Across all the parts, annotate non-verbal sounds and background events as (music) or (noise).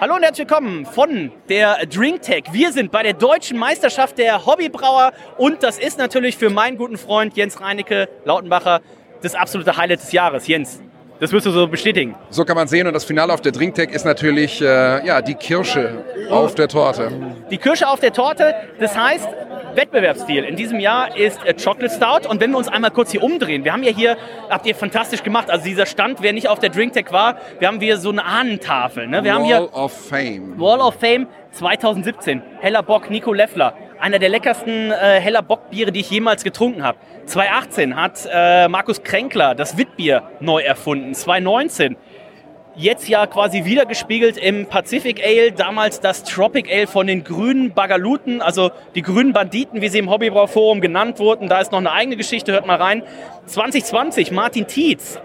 Hallo und herzlich willkommen von der DrinkTech. Wir sind bei der deutschen Meisterschaft der Hobbybrauer und das ist natürlich für meinen guten Freund Jens Reinecke Lautenbacher das absolute Highlight des Jahres. Jens, das wirst du so bestätigen. So kann man sehen und das Finale auf der DrinkTech ist natürlich äh, ja, die Kirsche auf der Torte. Die Kirsche auf der Torte, das heißt, Wettbewerbsstil in diesem Jahr ist äh, Chocolate Stout. Und wenn wir uns einmal kurz hier umdrehen, wir haben ja hier, habt ihr fantastisch gemacht, also dieser Stand, wer nicht auf der DrinkTech war, wir haben hier so eine Ahnentafel. Ne? Wir Wall haben hier of Fame. Wall of Fame 2017, Heller Bock, Nico Leffler. Einer der leckersten äh, Heller Bockbiere, die ich jemals getrunken habe. 2018 hat äh, Markus Kränkler das Witbier neu erfunden. 2019 jetzt ja quasi wiedergespiegelt im Pacific Ale, damals das Tropic Ale von den grünen Bagaluten, also die grünen Banditen, wie sie im Hobbybrauforum genannt wurden. Da ist noch eine eigene Geschichte, hört mal rein. 2020 Martin Tietz,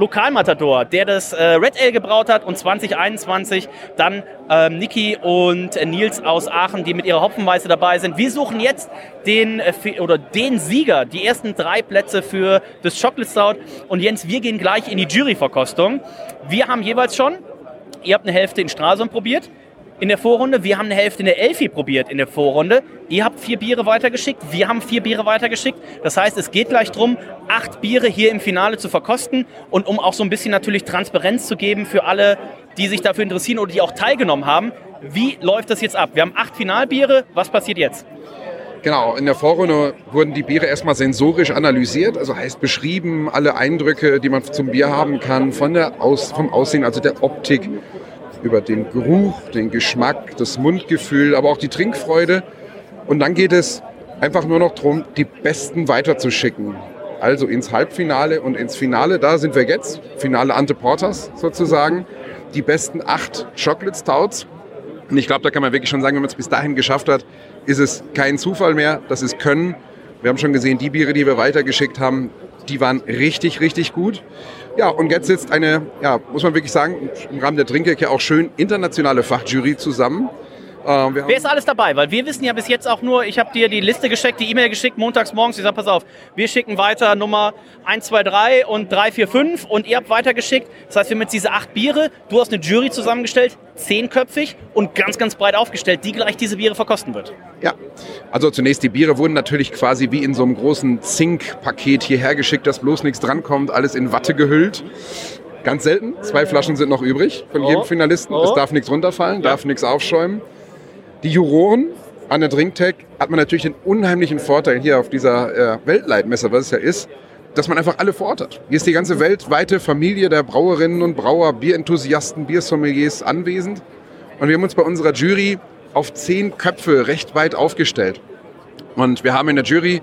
Lokalmatador, der das äh, Red Ale gebraut hat und 2021 dann ähm, Niki und Nils aus Aachen, die mit ihrer Hopfenweiße dabei sind. Wir suchen jetzt den äh, oder den Sieger, die ersten drei Plätze für das Chocolate Stout und Jens, wir gehen gleich in die Juryverkostung. Wir haben jeweils schon, ihr habt eine Hälfte in Stralsund probiert, in der Vorrunde. Wir haben eine Hälfte in der Elfi probiert in der Vorrunde. Ihr habt vier Biere weitergeschickt, wir haben vier Biere weitergeschickt. Das heißt, es geht gleich darum, acht Biere hier im Finale zu verkosten und um auch so ein bisschen natürlich Transparenz zu geben für alle, die sich dafür interessieren oder die auch teilgenommen haben. Wie läuft das jetzt ab? Wir haben acht Finalbiere. Was passiert jetzt? Genau, in der Vorrunde wurden die Biere erstmal sensorisch analysiert, also heißt beschrieben, alle Eindrücke, die man zum Bier haben kann, von der Aus, vom Aussehen, also der Optik, über den Geruch, den Geschmack, das Mundgefühl, aber auch die Trinkfreude. Und dann geht es einfach nur noch darum, die Besten weiterzuschicken. Also ins Halbfinale und ins Finale, da sind wir jetzt, Finale Ante Porters sozusagen, die besten acht Chocolate Stouts. Und ich glaube, da kann man wirklich schon sagen, wenn man es bis dahin geschafft hat, ist es kein Zufall mehr, das ist Können. Wir haben schon gesehen, die Biere, die wir weitergeschickt haben, die waren richtig, richtig gut. Ja, und jetzt sitzt eine, ja, muss man wirklich sagen, im Rahmen der Trinkecke auch schön internationale Fachjury zusammen. Ähm, Wer ist alles dabei? Weil wir wissen ja bis jetzt auch nur, ich habe dir die Liste geschickt, die E-Mail geschickt, montags morgens. Ich sage, pass auf, wir schicken weiter Nummer 1, 2, 3 und 3, 4, 5 und ihr habt weitergeschickt. Das heißt, wir haben jetzt diese acht Biere, du hast eine Jury zusammengestellt, zehnköpfig und ganz, ganz breit aufgestellt, die gleich diese Biere verkosten wird. Ja, also zunächst die Biere wurden natürlich quasi wie in so einem großen Zink-Paket hierher geschickt, dass bloß nichts drankommt, alles in Watte gehüllt. Ganz selten, zwei Flaschen sind noch übrig von jedem Oh. Finalisten. Oh. Es darf nichts runterfallen, darf nichts aufschäumen. Die Juroren an der Drinktech hat man natürlich den unheimlichen Vorteil hier auf dieser äh, Weltleitmesse, was es ja ist, dass man einfach alle vor Ort hat. Hier ist die ganze weltweite Familie der Brauerinnen und Brauer, Bierenthusiasten, Biersommeliers anwesend. Und wir haben uns bei unserer Jury auf zehn Köpfe recht weit aufgestellt. Und wir haben in der Jury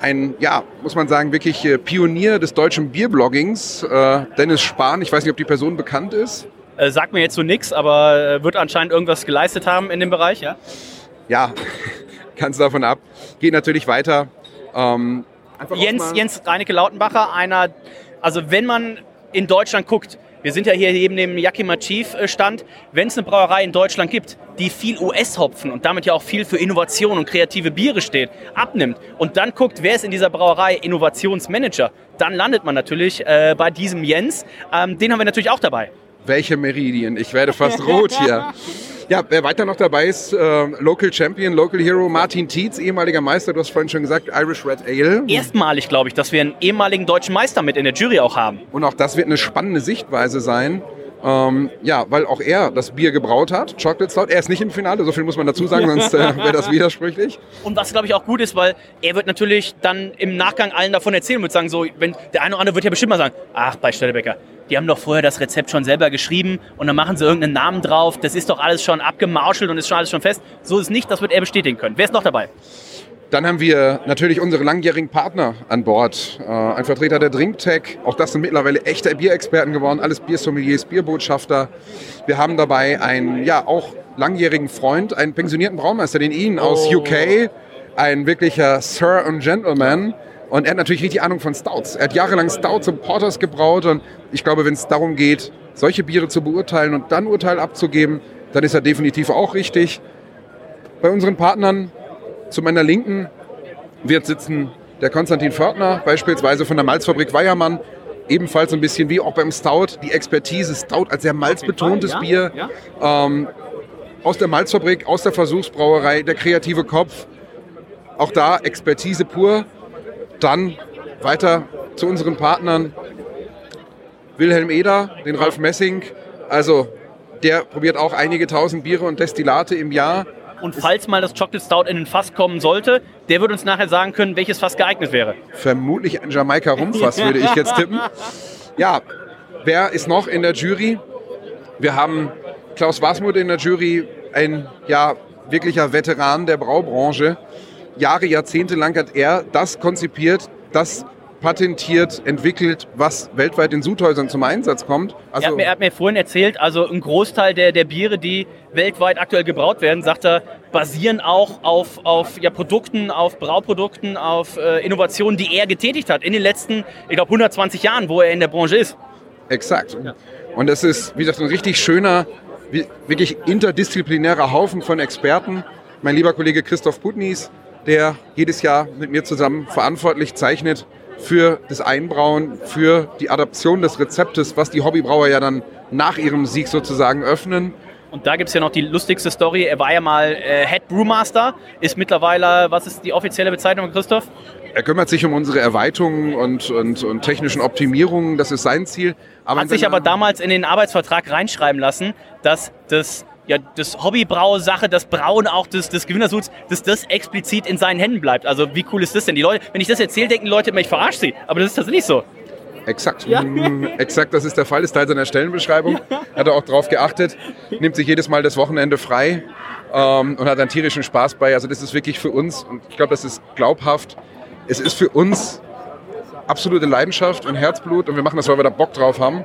einen, ja, muss man sagen, wirklich äh, Pionier des deutschen Bierbloggings, äh, Dennis Spahn. Ich weiß nicht, ob die Person bekannt ist. Äh, sagt mir jetzt so nichts, aber äh, wird anscheinend irgendwas geleistet haben in dem Bereich, ja? Ja, (laughs) ganz davon ab. Geht natürlich weiter. Ähm, Jens, Jens Reinecke Lautenbacher, einer, also wenn man in Deutschland guckt, wir sind ja hier neben dem Yakima Chief äh, Stand, wenn es eine Brauerei in Deutschland gibt, die viel US-Hopfen und damit ja auch viel für Innovation und kreative Biere steht, abnimmt und dann guckt, wer ist in dieser Brauerei Innovationsmanager, dann landet man natürlich äh, bei diesem Jens. Ähm, den haben wir natürlich auch dabei. Welche Meridien? Ich werde fast rot hier. (laughs) Ja, wer weiter noch dabei ist, äh, Local Champion, Local Hero Martin Tietz, ehemaliger Meister, du hast vorhin schon gesagt, Irish Red Ale. Erstmalig, glaube ich, dass wir einen ehemaligen deutschen Meister mit in der Jury auch haben. Und auch das wird eine spannende Sichtweise sein. Ähm, ja, weil auch er das Bier gebraut hat, Chocolate Stout. Er ist nicht im Finale, so viel muss man dazu sagen, (laughs) sonst äh, wäre das widersprüchlich. Und was, glaube ich, auch gut ist, weil er wird natürlich dann im Nachgang allen davon erzählen und wird sagen, so, wenn der eine oder andere wird ja bestimmt mal sagen, ach, bei Stellebecker, die haben doch vorher das Rezept schon selber geschrieben und dann machen sie irgendeinen Namen drauf, das ist doch alles schon abgemauschelt und ist schon alles schon fest. So ist es nicht, das wird er bestätigen können. Wer ist noch dabei? Dann haben wir natürlich unsere langjährigen Partner an Bord. Äh, ein Vertreter der DrinkTech, auch das sind mittlerweile echte Bierexperten geworden, alles Biersommeliers, Bierbotschafter. Wir haben dabei einen, ja, auch langjährigen Freund, einen pensionierten Braumeister, den Ian aus UK, ein wirklicher Sir und Gentleman. Und er hat natürlich richtig Ahnung von Stouts. Er hat jahrelang Stouts und Porters gebraut und ich glaube, wenn es darum geht, solche Biere zu beurteilen und dann Urteil abzugeben, dann ist er definitiv auch richtig. Bei unseren Partnern zu meiner Linken wird sitzen der Konstantin Fördner, beispielsweise von der Malzfabrik Weiermann. Ebenfalls ein bisschen wie auch beim Stout, die Expertise Stout als sehr malzbetontes ja, Bier. ja. Ähm, aus der Malzfabrik, aus der Versuchsbrauerei, der kreative Kopf. Auch da Expertise pur. Dann weiter zu unseren Partnern. Wilhelm Eder, den Ralf Messing. Also der probiert auch einige tausend Biere und Destillate im Jahr. Und falls mal das Chocolate Stout in den Fass kommen sollte, der wird uns nachher sagen können, welches Fass geeignet wäre. Vermutlich ein Jamaika Rumfass, (laughs) würde ich jetzt tippen. Ja, wer ist noch in der Jury? Wir haben Klaus Wasmuth in der Jury, ein ja, wirklicher Veteran der Braubranche. Jahre, Jahrzehnte lang hat er das konzipiert, das patentiert, entwickelt, was weltweit in Sudhäusern zum Einsatz kommt. er, hat mir, er hat mir vorhin erzählt, also ein Großteil der, der Biere, die weltweit aktuell gebraut werden, sagt er, basieren auch auf, auf ja, Produkten, auf Brauprodukten, auf äh, Innovationen, die er getätigt hat in den letzten, ich glaube, 120 Jahren, wo er in der Branche ist. Exakt. Und es ist, wie gesagt, ein richtig schöner, wirklich interdisziplinärer Haufen von Experten. Mein lieber Kollege Christoph Putnis, der jedes Jahr mit mir zusammen verantwortlich zeichnet für das Einbrauen, für die Adaption des Rezeptes, was die Hobbybrauer ja dann nach ihrem Sieg sozusagen öffnen. Und da gibt es ja noch die lustigste Story. Er war ja mal äh, Head Brewmaster, ist mittlerweile, was ist die offizielle Bezeichnung, Christoph? Er kümmert sich um unsere Erweiterungen und, und, und technischen Optimierungen, das ist sein Ziel. Aber Hat sich aber damals in den Arbeitsvertrag reinschreiben lassen, dass das, ja, das Hobbybrau-Sache, das Brauen auch des, des Gewinnersuits, dass das explizit in seinen Händen bleibt. Also wie cool ist das denn? Die Leute, wenn ich das erzähle, denken die Leute immer, ich verarsche sie. Aber das ist tatsächlich so. Exakt. Mm, Exakt, das ist der Fall, ist Teil seiner Stellenbeschreibung. Hat er auch drauf geachtet, nimmt sich jedes Mal das Wochenende frei ähm, und hat einen tierischen Spaß bei. Also das ist wirklich für uns, und ich glaube, das ist glaubhaft, es ist für uns absolute Leidenschaft und Herzblut und wir machen das, weil wir da Bock drauf haben.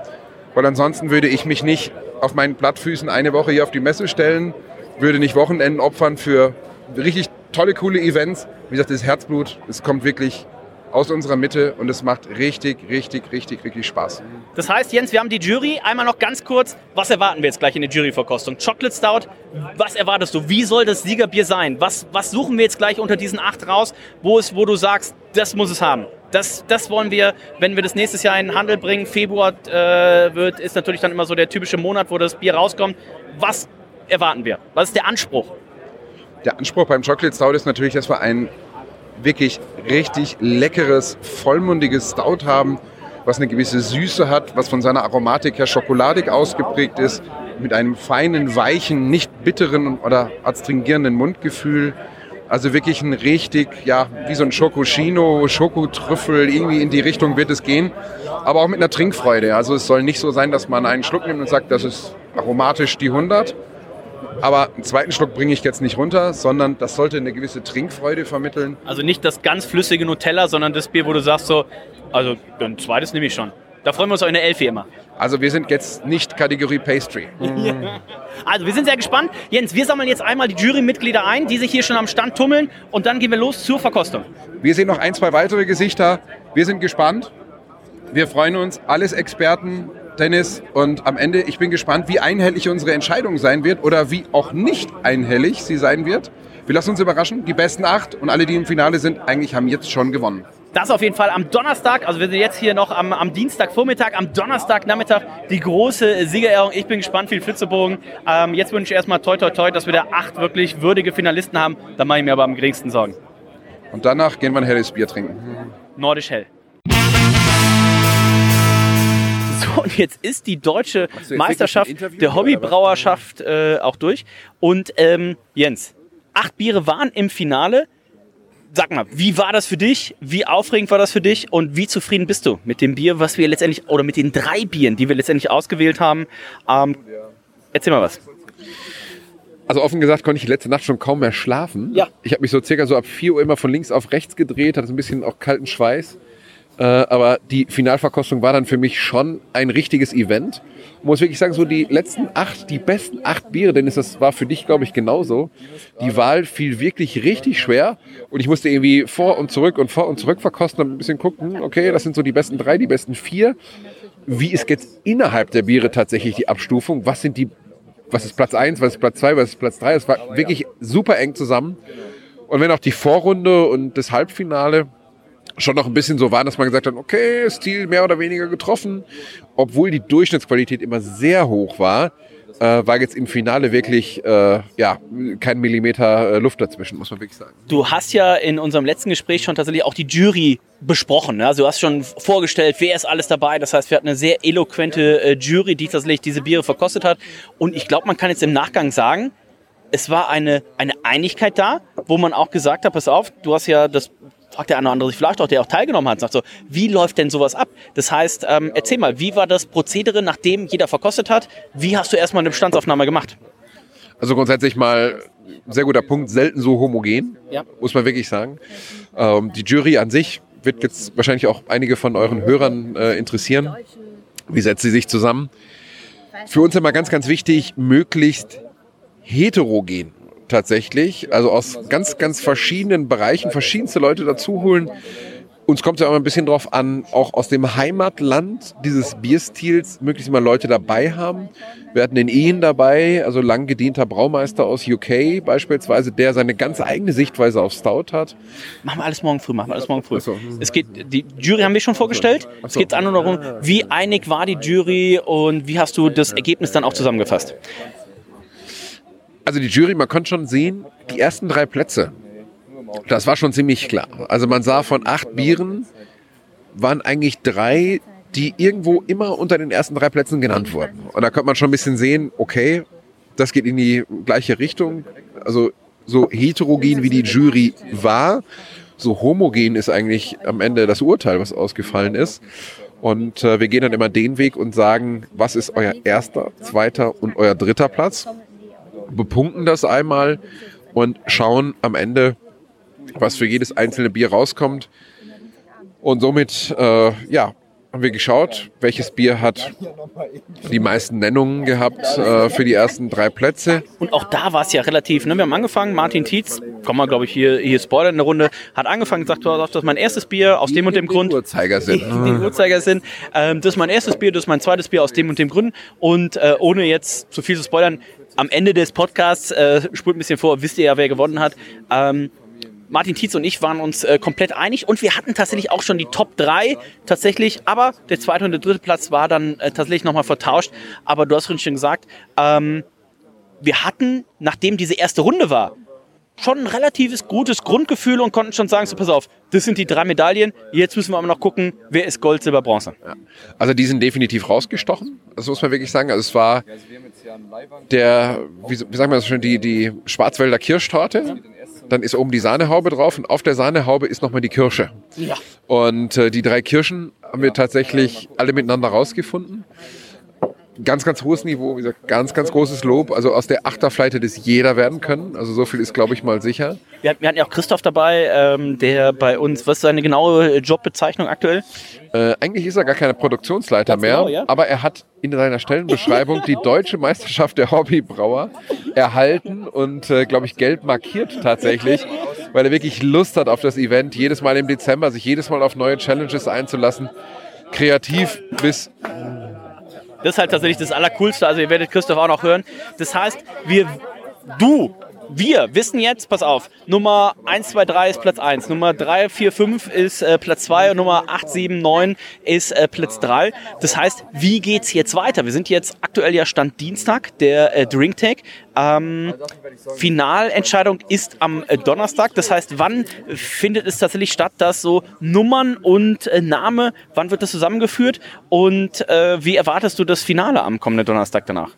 Weil ansonsten würde ich mich nicht auf meinen Plattfüßen eine Woche hier auf die Messe stellen, würde nicht Wochenenden opfern für richtig tolle, coole Events. Wie gesagt, das Herzblut, es kommt wirklich aus unserer Mitte und es macht richtig, richtig, richtig, richtig Spaß. Das heißt, Jens, wir haben die Jury. Einmal noch ganz kurz, was erwarten wir jetzt gleich in der Juryverkostung? Chocolate Stout, was erwartest du? Wie soll das Siegerbier sein? Was, was suchen wir jetzt gleich unter diesen acht raus, wo, es, wo du sagst, das muss es haben? Das, das wollen wir, wenn wir das nächstes Jahr in den Handel bringen. Februar äh, wird, ist natürlich dann immer so der typische Monat, wo das Bier rauskommt. Was erwarten wir? Was ist der Anspruch? Der Anspruch beim Chocolate Stout ist natürlich, dass wir ein wirklich richtig leckeres, vollmundiges Stout haben, was eine gewisse Süße hat, was von seiner Aromatik her schokoladig ausgeprägt ist, mit einem feinen, weichen, nicht bitteren oder adstringierenden Mundgefühl. Also wirklich ein richtig, ja, wie so ein Schokoschino, Schokotrüffel, irgendwie in die Richtung wird es gehen. Aber auch mit einer Trinkfreude. Also es soll nicht so sein, dass man einen Schluck nimmt und sagt, das ist aromatisch die 100. Aber einen zweiten Schluck bringe ich jetzt nicht runter, sondern das sollte eine gewisse Trinkfreude vermitteln. Also nicht das ganz flüssige Nutella, sondern das Bier, wo du sagst so, also ein zweites nehme ich schon. Da freuen wir uns auch in der Elfi immer. Also wir sind jetzt nicht Kategorie Pastry. (laughs) Also wir sind sehr gespannt. Jens, wir sammeln jetzt einmal die Jurymitglieder ein, die sich hier schon am Stand tummeln und dann gehen wir los zur Verkostung. Wir sehen noch ein, zwei weitere Gesichter. Wir sind gespannt. Wir freuen uns. Alles Experten, Dennis. Und am Ende, ich bin gespannt, wie einhellig unsere Entscheidung sein wird oder wie auch nicht einhellig sie sein wird. Wir lassen uns überraschen. Die besten acht und alle, die im Finale sind, eigentlich haben jetzt schon gewonnen. Das auf jeden Fall am Donnerstag, also wir sind jetzt hier noch am, am Dienstagvormittag, am Donnerstagnachmittag die große Siegerehrung. Ich bin gespannt, viel Flitzebogen. Ähm, jetzt wünsche ich erstmal toi toi toi, dass wir da acht wirklich würdige Finalisten haben. Da mache ich mir aber am geringsten Sorgen. Und danach gehen wir ein helles Bier trinken. Nordisch hell. So, und jetzt ist die deutsche Meisterschaft der Hobbybrauerschaft äh, auch durch. Und ähm, Jens, acht Biere waren im Finale. Sag mal, wie war das für dich? Wie aufregend war das für dich? Und wie zufrieden bist du mit dem Bier, was wir letztendlich, oder mit den drei Bieren, die wir letztendlich ausgewählt haben? Ähm, erzähl mal was. Also offen gesagt konnte ich letzte Nacht schon kaum mehr schlafen. Ja. Ich habe mich so circa so ab 4 Uhr immer von links auf rechts gedreht, hatte so ein bisschen auch kalten Schweiß. Äh, aber die Finalverkostung war dann für mich schon ein richtiges Event. Muss wirklich sagen, so die letzten acht, die besten acht Biere, denn das war für dich, glaube ich, genauso. Die Wahl fiel wirklich richtig schwer und ich musste irgendwie vor und zurück und vor und zurück verkosten und ein bisschen gucken, okay, das sind so die besten drei, die besten vier. Wie ist jetzt innerhalb der Biere tatsächlich die Abstufung? Was sind die, was ist Platz eins, was ist Platz zwei, was ist Platz drei? Es war wirklich super eng zusammen. Und wenn auch die Vorrunde und das Halbfinale schon noch ein bisschen so waren, dass man gesagt hat, okay, Stil mehr oder weniger getroffen, obwohl die Durchschnittsqualität immer sehr hoch war, äh, war jetzt im Finale wirklich äh, ja kein Millimeter äh, Luft dazwischen, muss man wirklich sagen. Du hast ja in unserem letzten Gespräch schon tatsächlich auch die Jury besprochen. Ne? Also du hast schon vorgestellt, wer ist alles dabei. Das heißt, wir hatten eine sehr eloquente äh, Jury, die tatsächlich diese Biere verkostet hat. Und ich glaube, man kann jetzt im Nachgang sagen, es war eine, eine Einigkeit da, wo man auch gesagt hat, pass auf, du hast ja das fragt der eine oder andere sich vielleicht auch, der auch teilgenommen hat, sagt so, wie läuft denn sowas ab? Das heißt, ähm, erzähl mal, wie war das Prozedere, nachdem jeder verkostet hat? Wie hast du erstmal eine Bestandsaufnahme gemacht? Also grundsätzlich mal sehr guter Punkt, selten so homogen, Ja. muss man wirklich sagen. Ähm, die Jury an sich wird jetzt wahrscheinlich auch einige von euren Hörern äh, interessieren. Wie setzt sie sich zusammen? Für uns immer ganz, ganz wichtig, möglichst heterogen tatsächlich. Also aus ganz, ganz verschiedenen Bereichen, verschiedenste Leute dazu holen. Uns kommt es ja auch ein bisschen drauf an, auch aus dem Heimatland dieses Bierstils möglichst mal Leute dabei haben. Wir hatten den Ian dabei, also lang gedienter Braumeister aus UK beispielsweise, der seine ganz eigene Sichtweise auf Stout hat. Machen wir alles morgen früh, machen wir alles morgen früh. so. Es geht, die Jury haben wir schon vorgestellt. Es geht an und darum, wie einig war die Jury und wie hast du das Ergebnis dann auch zusammengefasst? Also die Jury, man konnte schon sehen, die ersten drei Plätze, das war schon ziemlich klar. Also man sah von acht Bieren, waren eigentlich drei, die irgendwo immer unter den ersten drei Plätzen genannt wurden. Und da konnte man schon ein bisschen sehen, okay, das geht in die gleiche Richtung. Also so heterogen wie die Jury war, so homogen ist eigentlich am Ende das Urteil, was ausgefallen ist. Und äh, wir gehen dann immer den Weg und sagen, was ist euer erster, zweiter und euer dritter Platz? Bepunkten das einmal und schauen am Ende, was für jedes einzelne Bier rauskommt. Und somit, äh, ja, haben wir geschaut, welches Bier hat die meisten Nennungen gehabt äh, für die ersten drei Plätze. Und auch da war es ja relativ, ne? wir haben angefangen, Martin Tietz, kann man glaube ich hier, hier spoilern in der Runde, hat angefangen, gesagt, das ist mein erstes Bier aus dem und dem Grund. Uhrzeigersinn. den Uhrzeigersinn. Ähm, das ist mein erstes Bier, das ist mein zweites Bier aus dem und dem Gründen. Und äh, ohne jetzt zu viel zu spoilern, am Ende des Podcasts, äh, spult ein bisschen vor, wisst ihr ja, wer gewonnen hat. Ähm, Martin Tietz und ich waren uns äh, komplett einig und wir hatten tatsächlich auch schon die Top 3 tatsächlich, aber der zweite und der dritte Platz war dann äh, tatsächlich nochmal vertauscht. Aber du hast schon gesagt, ähm, wir hatten, nachdem diese erste Runde war, schon ein relatives gutes Grundgefühl und konnten schon sagen, so pass auf, das sind die drei Medaillen, jetzt müssen wir aber noch gucken, wer ist Gold, Silber, Bronze. Also die sind definitiv rausgestochen, das muss man wirklich sagen. Also es war der, wie, wie sagen wir das schon, die, die Schwarzwälder Kirschtorte. Dann ist oben die Sahnehaube drauf und auf der Sahnehaube ist nochmal die Kirsche. Ja. Und äh, die drei Kirschen haben wir tatsächlich alle miteinander rausgefunden. Ganz, ganz hohes Niveau, wie gesagt, ganz, ganz großes Lob. Also aus der Achterfleite das jeder werden können. Also so viel ist, glaube ich, mal sicher. Wir, hatten- wir hatten ja auch Christoph dabei, ähm, der bei uns, was ist seine genaue Jobbezeichnung aktuell? Äh, eigentlich ist er gar kein Produktionsleiter mehr, genau, ja. aber er hat in seiner Stellenbeschreibung die deutsche Meisterschaft der Hobbybrauer erhalten und, äh, glaube ich, gelb markiert tatsächlich, weil er wirklich Lust hat auf das Event, jedes Mal im Dezember, sich jedes Mal auf neue Challenges einzulassen. Kreativ bis Das ist halt tatsächlich das Allercoolste. Also ihr werdet Christoph auch noch hören. Das heißt, wir, du, wir wissen jetzt, pass auf, Nummer 1, 2, 3 ist Platz 1, Nummer 3, 4, 5 ist äh, Platz 2 und Nummer 8, 7, 9 ist äh, Platz 3. Das heißt, wie geht's jetzt weiter? Wir sind jetzt aktuell ja Stand Dienstag, der äh, Drinktag. Ähm, Finalentscheidung ist am äh, Donnerstag. Das heißt, wann findet es tatsächlich statt, dass so Nummern und äh, Name, wann wird das zusammengeführt und äh, wie erwartest du das Finale am kommenden Donnerstag danach?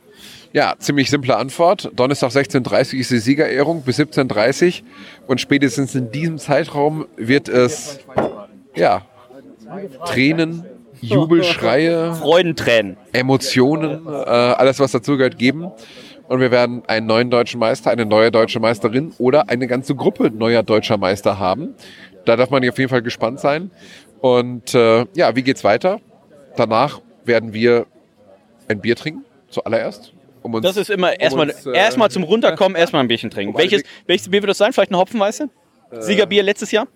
Ja, ziemlich simple Antwort. Donnerstag 16.30 Uhr ist die Siegerehrung bis 17.30 Uhr und spätestens in diesem Zeitraum wird es, ja, Tränen, Jubelschreie, Freudentränen. Emotionen, äh, alles was dazugehört, geben. Und wir werden einen neuen deutschen Meister, eine neue deutsche Meisterin oder eine ganze Gruppe neuer deutscher Meister haben. Da darf man auf jeden Fall gespannt sein. Und äh, ja, wie geht's weiter? Danach werden wir ein Bier trinken, zuallererst. Um Das ist immer erstmal uns, äh, erstmal zum Runterkommen, (laughs) erstmal ein Bierchen trinken. Welches, welches Bier wird das sein? Vielleicht eine Hopfenweiße? Siegerbier letztes Jahr?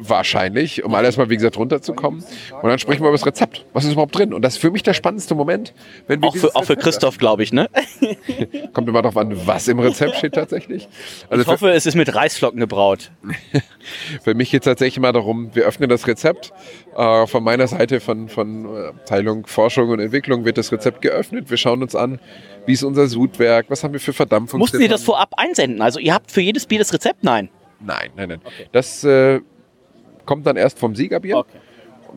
Wahrscheinlich, um alles mal, wie gesagt, runterzukommen. Und dann sprechen wir über das Rezept. Was ist überhaupt drin? Und das ist für mich der spannendste Moment. Wenn wir Auch für, auch für Christoph, glaube ich, ne? (laughs) Kommt immer darauf an, was im Rezept steht tatsächlich. Also Ich hoffe, es ist mit Reisflocken gebraut. für, (laughs) für mich geht es tatsächlich mal darum, wir öffnen das Rezept. Äh, von meiner Seite, von, von äh, Abteilung Forschung und Entwicklung, wird das Rezept geöffnet. Wir schauen uns an, wie ist unser Sudwerk, was haben wir für Verdampfung. Mussten Sie das vorab einsenden? Also ihr habt für jedes Bier das Rezept? Nein. Nein, nein, nein. Das äh, kommt dann erst vom Siegerbier.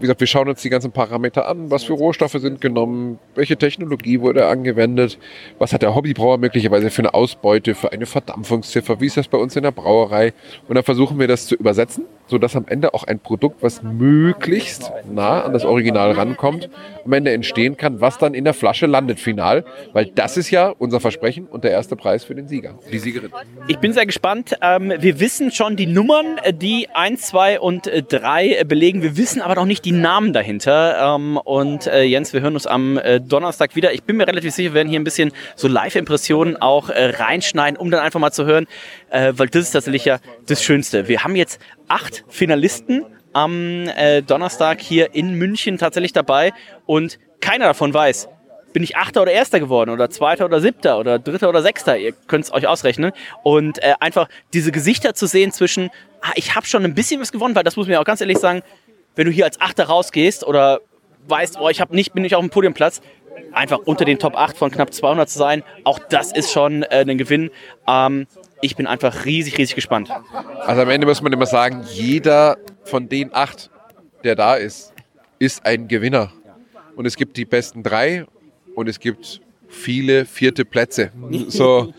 Wie gesagt, wir schauen uns die ganzen Parameter an, was für Rohstoffe sind genommen, welche Technologie wurde angewendet, was hat der Hobbybrauer möglicherweise für eine Ausbeute, für eine Verdampfungsziffer, wie ist das bei uns in der Brauerei. Und dann versuchen wir das zu übersetzen, sodass am Ende auch ein Produkt, was möglichst nah an das Original rankommt, am Ende entstehen kann, was dann in der Flasche landet final, weil das ist ja unser Versprechen und der erste Preis für den Sieger, die Siegerin. Ich bin sehr gespannt. Ähm, wir wissen schon die Nummern, äh, die 1, 2 und äh, 3 äh, belegen. Wir wissen aber noch nicht die Namen dahinter. Ähm, und äh, Jens, wir hören uns am äh, Donnerstag wieder. Ich bin mir relativ sicher, wir werden hier ein bisschen so Live-Impressionen auch äh, reinschneiden, um dann einfach mal zu hören, äh, weil das ist tatsächlich ja das Schönste. Wir haben jetzt acht Finalisten am äh, Donnerstag hier in München tatsächlich dabei und keiner davon weiß, bin ich Achter oder Erster geworden oder Zweiter oder Siebter oder Dritter oder Sechster. Ihr könnt es euch ausrechnen. Und äh, einfach diese Gesichter zu sehen zwischen, ah, ich habe schon ein bisschen was gewonnen, weil das muss man ja auch ganz ehrlich sagen, wenn du hier als Achter rausgehst oder weißt, oh, ich habe nicht, bin nicht auf dem Podiumplatz, einfach unter den Top 8 von knapp 200 zu sein, auch das ist schon äh, ein Gewinn. Ähm, ich bin einfach riesig, riesig gespannt. Also am Ende muss man immer sagen, jeder von den acht, der da ist, ist ein Gewinner. Und es gibt die besten drei und es gibt viele vierte Plätze. (laughs) So.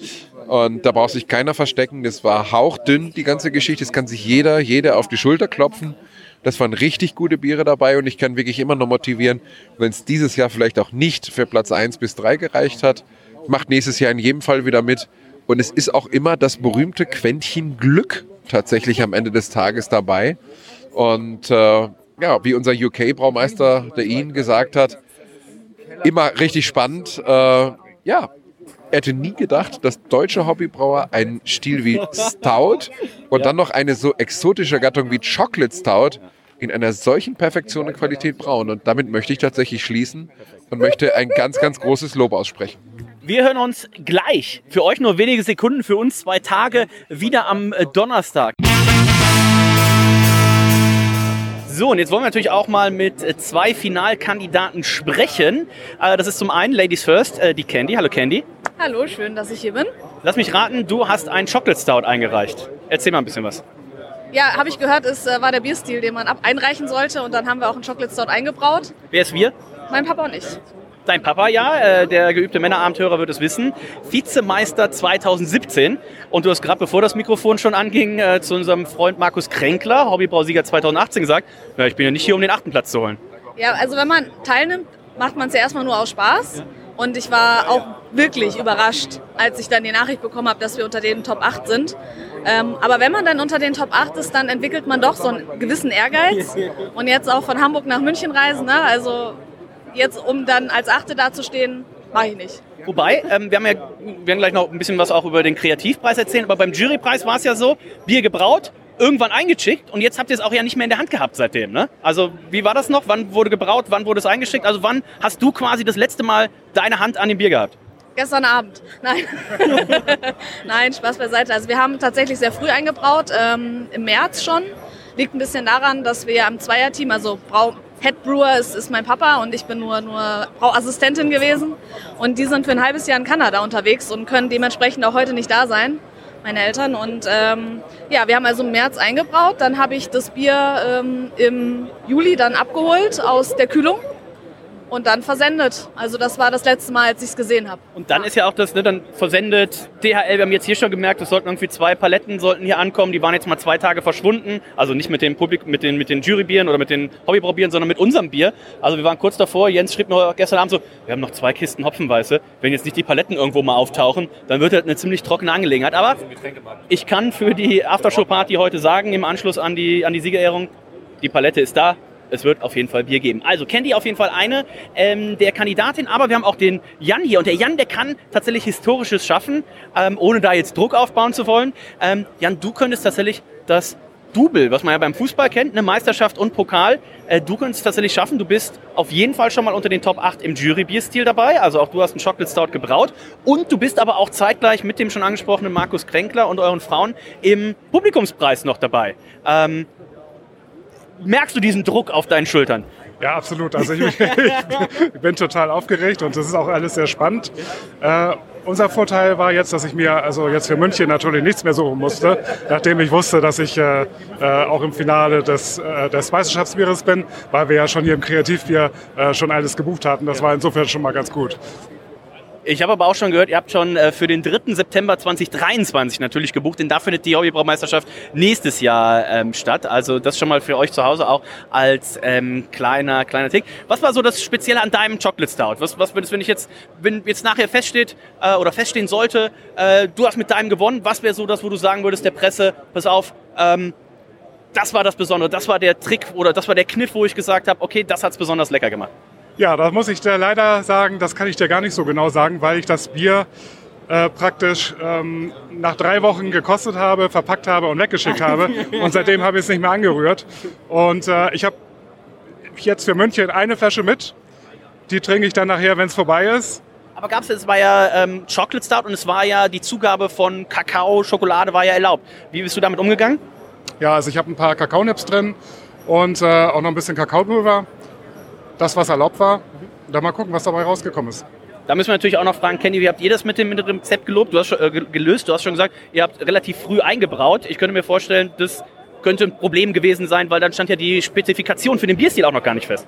Und da braucht sich keiner verstecken. Das war hauchdünn, die ganze Geschichte. Das kann sich jeder, jeder auf die Schulter klopfen. Das waren richtig gute Biere dabei und ich kann wirklich immer noch motivieren, wenn es dieses Jahr vielleicht auch nicht für Platz 1 bis 3 gereicht hat, macht nächstes Jahr in jedem Fall wieder mit. Und es ist auch immer das berühmte Quäntchen Glück tatsächlich am Ende des Tages dabei. Und äh, ja, wie unser UK-Braumeister, der Ian gesagt hat, immer richtig spannend. Äh, ja, er hätte nie gedacht, dass deutsche Hobbybrauer einen Stil wie Stout und dann noch eine so exotische Gattung wie Chocolate Stout in einer solchen Perfektion und Qualität brauen. Und damit möchte ich tatsächlich schließen und möchte ein ganz, ganz großes Lob aussprechen. Wir hören uns gleich, für euch nur wenige Sekunden, für uns zwei Tage, wieder am äh, Donnerstag. So, und jetzt wollen wir natürlich auch mal mit äh, zwei Finalkandidaten sprechen. Äh, Das ist zum einen Ladies First, die Candy. Hallo Candy. Hallo, schön, dass ich hier bin. Lass mich raten, du hast einen Chocolate Stout eingereicht. Erzähl mal ein bisschen was. Ja, habe ich gehört, es äh, war der Bierstil, den man ab einreichen sollte und dann haben wir auch einen Chocolate Stout eingebraut. Wer ist wir? Mein Papa und ich. Dein Papa, ja, äh, der geübte Männerabenteurer wird es wissen. Vizemeister 2017. Und du hast gerade, bevor das Mikrofon schon anging, äh, zu unserem Freund Markus Kränkler, Hobbybrausieger 2018, gesagt, ja, ich bin ja nicht hier, um den achten Platz zu holen. Ja, also wenn man teilnimmt, macht man es ja erstmal nur aus Spaß. Und ich war auch wirklich überrascht, als ich dann die Nachricht bekommen habe, dass wir unter den Top 8 sind. Ähm, aber wenn man dann unter den Top 8 ist, dann entwickelt man doch so einen gewissen Ehrgeiz. Und jetzt auch von Hamburg nach München reisen, ne? also jetzt um dann als Achte dazustehen, mache ich nicht. Wobei, ähm, wir, haben ja, wir werden gleich noch ein bisschen was auch über den Kreativpreis erzählen, aber beim Jurypreis war es ja so, Bier gebraut, irgendwann eingeschickt und jetzt habt ihr es auch ja nicht mehr in der Hand gehabt seitdem. Ne? Also wie war das noch? Wann wurde gebraut? Wann wurde es eingeschickt? Also wann hast du quasi das letzte Mal deine Hand an dem Bier gehabt? Gestern Abend. Nein. (laughs) Nein, Spaß beiseite. Also wir haben tatsächlich sehr früh eingebraut, ähm, im März schon. Liegt ein bisschen daran, dass wir am Zweierteam, also Brau Head Brewer ist, ist mein Papa und ich bin nur, nur Brauassistentin gewesen. Und die sind für ein halbes Jahr in Kanada unterwegs und können dementsprechend auch heute nicht da sein, meine Eltern. Und ähm, ja, wir haben also im März eingebraut. Dann habe ich das Bier ähm, im Juli dann abgeholt aus der Kühlung und dann versendet. Also das war das letzte Mal, als ich es gesehen habe. Und dann ist ja auch das, ne, dann versendet DHL, wir haben jetzt hier schon gemerkt, es sollten irgendwie zwei Paletten sollten hier ankommen, die waren jetzt mal zwei Tage verschwunden, also nicht mit dem Publik, mit den, mit den Jurybieren oder mit den Hobbybraubieren, sondern mit unserem Bier. Also wir waren kurz davor, Jens schrieb noch gestern Abend so, wir haben noch zwei Kisten Hopfenweiße, wenn jetzt nicht die Paletten irgendwo mal auftauchen, dann wird das eine ziemlich trockene Angelegenheit. Aber ich kann für die Aftershow-Party heute sagen, im Anschluss an die, an die Siegerehrung, die Palette ist da, es wird auf jeden Fall Bier geben. Also Candy auf jeden Fall eine ähm, der Kandidatin, aber wir haben auch den Jan hier und der Jan, der kann tatsächlich Historisches schaffen, ähm, ohne da jetzt Druck aufbauen zu wollen. Ähm, Jan, du könntest tatsächlich das Double, was man ja beim Fußball kennt, eine Meisterschaft und Pokal. Äh, du könntest es tatsächlich schaffen. Du bist auf jeden Fall schon mal unter den Top 8 im Jury-Bierstil dabei. Also auch du hast einen Chocolate Stout gebraut. Und du bist aber auch zeitgleich mit dem schon angesprochenen Markus Kränkler und euren Frauen im Publikumspreis noch dabei. Ähm, merkst du diesen Druck auf deinen Schultern? Ja, absolut. Also ich, (laughs) ich, bin total aufgeregt und das ist auch alles sehr spannend. Äh, unser Vorteil war jetzt, dass ich mir also jetzt für München natürlich nichts mehr suchen musste, nachdem ich wusste, dass ich äh, äh, auch im Finale des, äh, des Meisterschaftsbieres bin, weil wir ja schon hier im Kreativbier äh, schon alles gebucht hatten. Das war insofern schon mal ganz gut. Ich habe aber auch schon gehört, ihr habt schon äh, für den 3. September 2023 natürlich gebucht, denn da findet die Hobbybraumeisterschaft nächstes Jahr ähm, statt. Also das schon mal für euch zu Hause auch als ähm, kleiner kleiner Tick. Was war so das Spezielle an deinem Chocolate Stout? Was, was wenn ich jetzt, wenn jetzt nachher feststeht äh, oder feststehen sollte, äh, du hast mit deinem gewonnen, was wäre so das, wo du sagen würdest der Presse, pass auf, ähm, das war das Besondere, das war der Trick oder das war der Kniff, wo ich gesagt habe, okay, das hat's besonders lecker gemacht. Ja, da muss ich dir leider sagen, das kann ich dir gar nicht so genau sagen, weil ich das Bier äh, praktisch ähm, nach drei Wochen gekostet habe, verpackt habe und weggeschickt (laughs) habe. Und seitdem habe ich es nicht mehr angerührt. Und äh, ich habe jetzt für München eine Flasche mit. Die trinke ich dann nachher, wenn es vorbei ist. Aber gab es, es war ja ähm, Chocolate Stout und es war ja die Zugabe von Kakao, Schokolade war ja erlaubt. Wie bist du damit umgegangen? Ja, also ich habe ein paar Kakaonips drin und äh, auch noch ein bisschen Kakaopulver das, was erlaubt war. Dann mal gucken, was dabei rausgekommen ist. Da müssen wir natürlich auch noch fragen, Kenny, wie habt ihr das mit dem, mit dem Rezept gelobt? Du hast schon, äh, gelöst, du hast schon gesagt, ihr habt relativ früh eingebraut. Ich könnte mir vorstellen, das könnte ein Problem gewesen sein, weil dann stand ja die Spezifikation für den Bierstil auch noch gar nicht fest.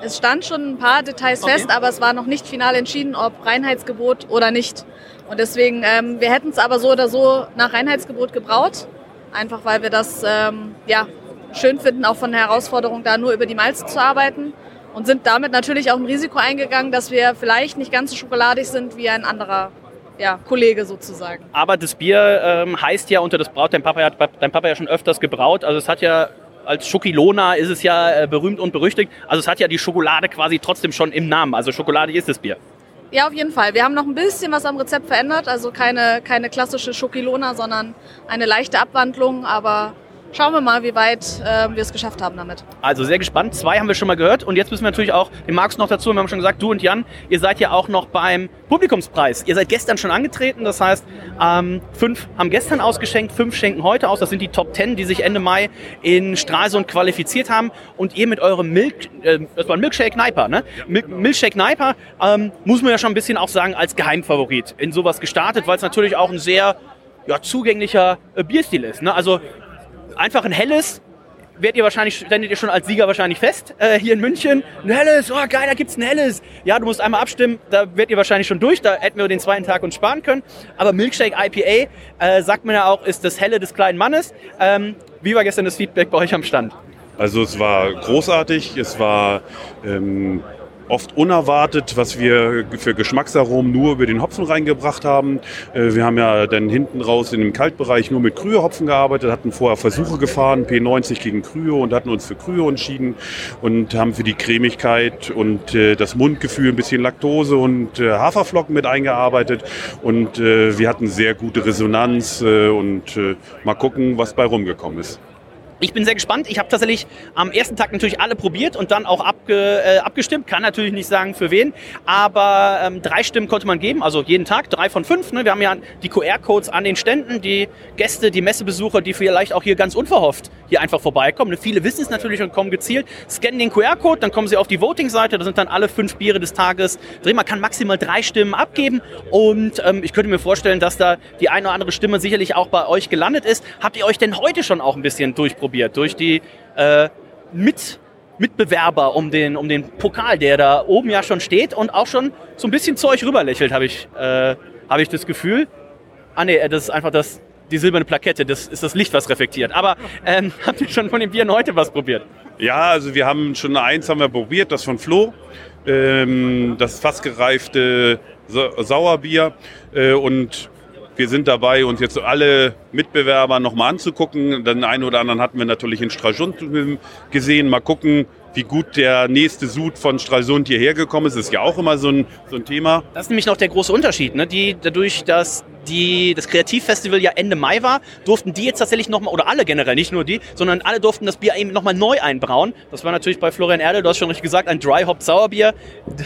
Es stand schon ein paar Details okay. fest, aber es war noch nicht final entschieden, ob Reinheitsgebot oder nicht. Und deswegen, ähm, wir hätten es aber so oder so nach Reinheitsgebot gebraut. Einfach weil wir das ähm, ja, schön finden, auch von der Herausforderung da nur über die Malze zu arbeiten und sind damit natürlich auch ein Risiko eingegangen, dass wir vielleicht nicht ganz so schokoladig sind wie ein anderer ja, Kollege sozusagen. Aber das Bier ähm, heißt ja unter das Braut, dein Papa hat dein Papa ja schon öfters gebraut, also es hat ja als Schokilona ist es ja äh, berühmt und berüchtigt. Also es hat ja die Schokolade quasi trotzdem schon im Namen. Also Schokolade ist das Bier. Ja, auf jeden Fall. Wir haben noch ein bisschen was am Rezept verändert. Also keine, keine klassische Schokilona, sondern eine leichte Abwandlung. Aber schauen wir mal, wie weit äh, wir es geschafft haben damit. Also sehr gespannt. Zwei haben wir schon mal gehört und jetzt müssen wir natürlich auch den Markus noch dazu. Wir haben schon gesagt, du und Jan, ihr seid ja auch noch beim Publikumspreis. Ihr seid gestern schon angetreten, das heißt, ähm, fünf haben gestern ausgeschenkt, fünf schenken heute aus. Das sind die Top Ten, die sich Ende Mai in Stralsund qualifiziert haben und ihr mit eurem Milk, äh, das war ein Milkshake Niper, ne? Mil. Milkshake Niper ähm, muss man ja schon ein bisschen auch sagen als Geheimfavorit in sowas gestartet, weil es natürlich auch ein sehr ja, zugänglicher äh, Bierstil ist. Ne? Also einfach ein helles, werdet ihr wahrscheinlich, ständet ihr schon als Sieger wahrscheinlich fest, äh, hier in München. Ein helles, oh geil, da gibt's ein helles. Ja, du musst einmal abstimmen, da werdet ihr wahrscheinlich schon durch, da hätten wir den zweiten Tag uns sparen können. Aber Milkshake IPA, äh, sagt man ja auch, ist das helle des kleinen Mannes. Ähm, wie war gestern das Feedback bei euch am Stand? Also es war großartig, es war ähm, oft unerwartet, was wir für Geschmacksaromen nur über den Hopfen reingebracht haben. Äh, wir haben ja dann hinten raus in dem Kaltbereich nur mit Krühe-Hopfen gearbeitet, hatten vorher Versuche gefahren, P90 gegen Krühe und hatten uns für Krühe entschieden und haben für die Cremigkeit und äh, das Mundgefühl ein bisschen Laktose und äh, Haferflocken mit eingearbeitet und wir hatten sehr gute Resonanz und mal gucken, was bei rumgekommen ist. Ich bin sehr gespannt. Ich habe tatsächlich am ersten Tag natürlich alle probiert und dann auch abge, äh, abgestimmt. Kann natürlich nicht sagen für wen, aber ähm, drei Stimmen konnte man geben, also jeden Tag, drei von fünf. Ne? Wir haben ja die QR-Codes an den Ständen, die Gäste, die Messebesucher, die vielleicht auch hier ganz unverhofft hier einfach vorbeikommen. Ne? Viele wissen es natürlich und kommen gezielt, scannen den QR-Code, dann kommen sie auf die Voting-Seite, da sind dann alle fünf Biere des Tages drin. Man kann maximal drei Stimmen abgeben und ähm, ich könnte mir vorstellen, dass da die eine oder andere Stimme sicherlich auch bei euch gelandet ist. Habt ihr euch denn heute schon auch ein bisschen durchprobiert? Ausprobiert durch die äh, mit Mitbewerber um den, um den Pokal, der da oben ja schon steht und auch schon so ein bisschen zu euch rüberlächelt, habe ich, äh, hab ich das Gefühl. Ah nee, das ist einfach das, die silberne Plakette, das ist das Licht, was reflektiert. Aber ähm, (laughs) habt ihr schon von den Bieren heute was probiert? Ja, also wir haben schon eins haben wir probiert, das von Flo. Ähm, das fast gereifte Sauerbier. Äh, und wir sind dabei, uns jetzt alle Mitbewerber nochmal anzugucken. Den einen oder anderen hatten wir natürlich in Stralsund gesehen. Mal gucken, wie gut der nächste Sud von Stralsund hierher gekommen ist, ist ja auch immer so ein, so ein Thema. Das ist nämlich noch der große Unterschied. Ne? Die, dadurch, dass die, das Kreativfestival ja Ende Mai war, durften die jetzt tatsächlich nochmal, oder alle generell, nicht nur die, sondern alle durften das Bier eben nochmal neu einbrauen. Das war natürlich bei Florian Erdel, du hast schon richtig gesagt, ein Dry Hop Sauerbier.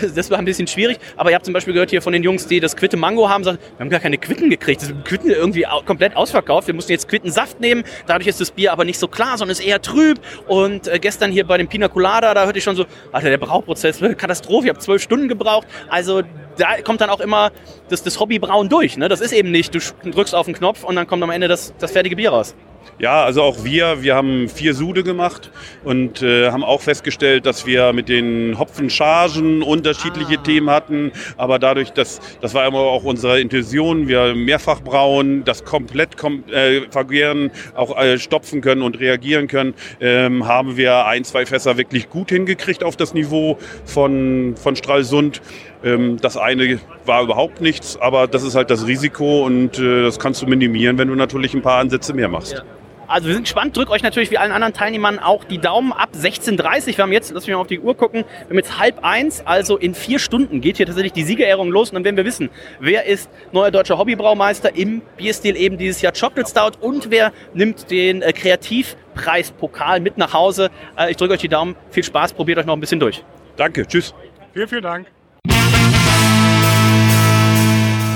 Das, das war ein bisschen schwierig, aber ihr habt zum Beispiel gehört hier von den Jungs, die das Quitte Mango haben, sagen, wir haben gar keine Quitten gekriegt. Das Quitten irgendwie komplett ausverkauft. Wir mussten jetzt Quittensaft nehmen. Dadurch ist das Bier aber nicht so klar, sondern ist eher trüb. Und äh, gestern hier bei dem Pina Colada, da hörte ich schon so, Alter, der Brauprozess, Katastrophe, ich habe zwölf Stunden gebraucht. Also da kommt dann auch immer das, das Hobbybrauen durch. Ne? Das ist eben nicht, du drückst auf den Knopf und dann kommt am Ende das, das fertige Bier raus. Ja, also auch wir, wir haben vier Sude gemacht und äh, haben auch festgestellt, dass wir mit den Hopfenchargen unterschiedliche Themen hatten. Aber dadurch, dass das war immer auch unsere Intention, wir mehrfach brauen, das komplett kom äh, vergären, auch äh, stopfen können und reagieren können, ähm, haben wir ein, zwei Fässer wirklich gut hingekriegt auf das Niveau von, von Stralsund. Ähm, das eine war überhaupt nichts, aber das ist halt das Risiko und äh, das kannst du minimieren, wenn du natürlich ein paar Ansätze mehr machst. Also wir sind gespannt, drückt euch natürlich wie allen anderen Teilnehmern auch die Daumen ab 16.30 Wir haben jetzt, lass mich mal auf die Uhr gucken, wir haben jetzt halb eins, also in vier Stunden geht hier tatsächlich die Siegerehrung los und dann werden wir wissen, wer ist neuer deutscher Hobbybraumeister im Bierstil eben dieses Jahr Chocolate Stout und wer nimmt den äh, Kreativpreispokal mit nach Hause. Äh, ich drücke euch die Daumen, viel Spaß, probiert euch noch ein bisschen durch. Danke, tschüss. Vielen, vielen Dank.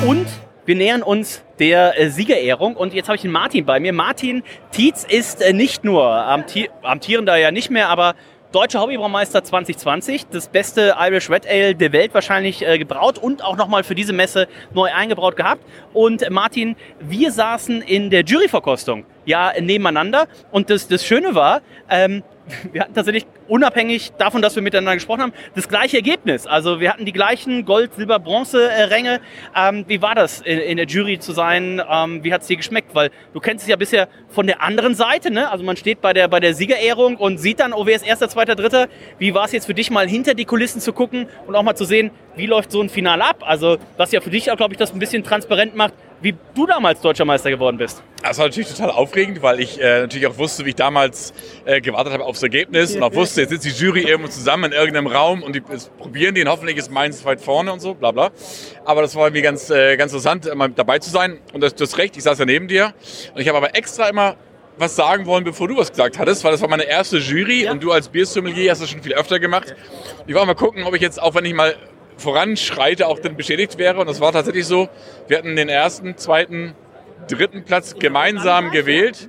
Und wir nähern uns der äh, Siegerehrung und jetzt habe ich den Martin bei mir. Martin Tietz ist äh, nicht nur amti amtierender ja nicht mehr, aber Deutscher Hobbybraumeister 2020, das beste Irish Red Ale der Welt wahrscheinlich äh, gebraut und auch nochmal für diese Messe neu eingebraut gehabt. Und Martin, wir saßen in der Juryverkostung ja nebeneinander und das, das Schöne war, ähm, wir hatten tatsächlich unabhängig davon, dass wir miteinander gesprochen haben, das gleiche Ergebnis. Also wir hatten die gleichen Gold, Silber, Bronze-Ränge. Ähm, wie war das, in, in der Jury zu sein? Ähm, wie hat es dir geschmeckt? Weil du kennst es ja bisher von der anderen Seite. Ne? Also man steht bei der, bei der Siegerehrung und sieht dann, oh, wer ist erster, zweiter, dritter. Wie war es jetzt für dich mal hinter die Kulissen zu gucken und auch mal zu sehen, wie läuft so ein Finale ab? Also was ja für dich auch, glaube ich, das ein bisschen transparent macht, wie du damals Deutscher Meister geworden bist. Das war natürlich total aufregend, weil ich äh, natürlich auch wusste, wie ich damals äh, gewartet habe aufs Ergebnis und auch wusste, jetzt sitzt die Jury irgendwo zusammen in irgendeinem Raum und die probieren den, hoffentlich ist meins weit vorne und so, bla bla. Aber das war mir ganz, äh, ganz interessant, mal dabei zu sein. Und das, das recht, ich saß ja neben dir und ich habe aber extra immer was sagen wollen, bevor du was gesagt hattest, weil das war meine erste Jury und du als Biersommelier hast das schon viel öfter gemacht. Ich wollte mal gucken, ob ich jetzt, auch wenn ich mal voranschreite, auch dann beschädigt wäre. Und das war tatsächlich so. Wir hatten den ersten, zweiten, dritten Platz gemeinsam gewählt.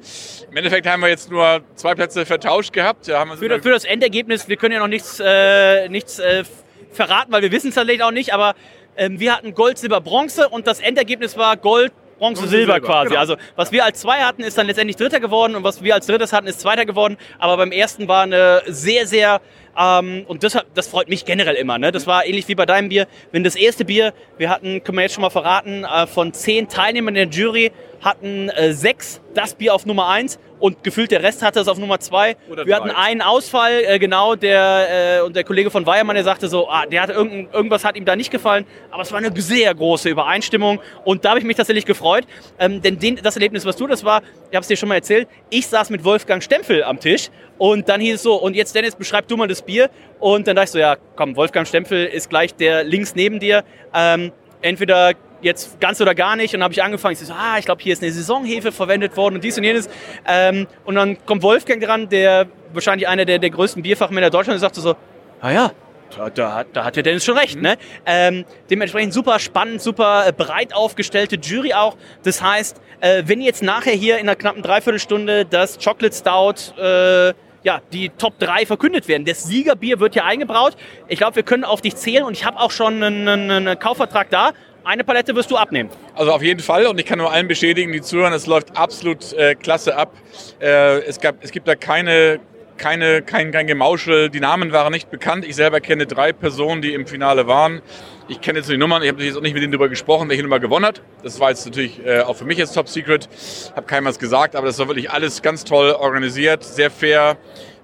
Im Endeffekt haben wir jetzt nur zwei Plätze vertauscht gehabt. Da Für, das- für das Endergebnis, wir können ja noch nichts, äh, nichts äh, verraten, weil wir wissen es tatsächlich auch nicht, aber ähm, wir hatten Gold, Silber, Bronze und das Endergebnis war Gold, Bronze, Bronze, Silber, Silber, quasi. genau. Also was wir als zwei hatten, ist dann letztendlich Dritter geworden und was wir als Drittes hatten, ist Zweiter geworden. Aber beim ersten war eine sehr, sehr ähm, und das, das freut mich generell immer. Ne? Das war ähnlich wie bei deinem Bier. Wenn das erste Bier, wir hatten, können wir jetzt schon mal verraten, äh, von zehn Teilnehmern in der Jury hatten äh, sechs das Bier auf Nummer eins und gefühlt der Rest hatte es auf Nummer zwei. Oder wir drei. hatten einen Ausfall, äh, genau, der, äh, und der Kollege von Weiermann, der sagte so, ah, der hatte irgend, irgendwas hat ihm da nicht gefallen, aber es war eine sehr große Übereinstimmung und da habe ich mich tatsächlich gefreut, ähm, denn den, das Erlebnis, was du, das war, ich habe es dir schon mal erzählt, ich saß mit Wolfgang Stempel am Tisch und dann hieß es so, und jetzt Dennis, beschreib du mal das Bier und dann dachte ich so, ja, komm, Wolfgang Stempel ist gleich der links neben dir, ähm, entweder jetzt ganz oder gar nicht. Und dann habe ich angefangen, ich so, ah, ich glaube, hier ist eine Saisonhefe verwendet worden und dies und jenes. Ähm, und dann kommt Wolfgang dran, der wahrscheinlich einer der, der größten Bierfachmänner Deutschlands, und sagte so, ah ja, da, da, hat- da hat der Dennis schon recht. Ne? Ähm, dementsprechend super spannend, super äh, breit aufgestellte Jury auch. Das heißt, äh, wenn jetzt nachher hier in einer knappen Dreiviertelstunde das Chocolate Stout äh, ja, die Top 3 verkündet werden. Das Siegerbier wird hier eingebraut. Ich glaube, wir können auf dich zählen und ich habe auch schon einen, einen Kaufvertrag da. Eine Palette wirst du abnehmen. Also auf jeden Fall und ich kann nur allen bestätigen, die zuhören, es läuft absolut äh, klasse ab. Äh, es, gab, es gibt da keine, keine, kein, kein Gemauschel, die Namen waren nicht bekannt. Ich selber kenne drei Personen, die im Finale waren. Ich kenne jetzt die Nummern, ich habe jetzt auch nicht mit denen darüber gesprochen, welche Nummer gewonnen hat. Das war jetzt natürlich äh, auch für mich jetzt Top Secret. Habe keinem was gesagt, aber das war wirklich alles ganz toll organisiert, sehr fair.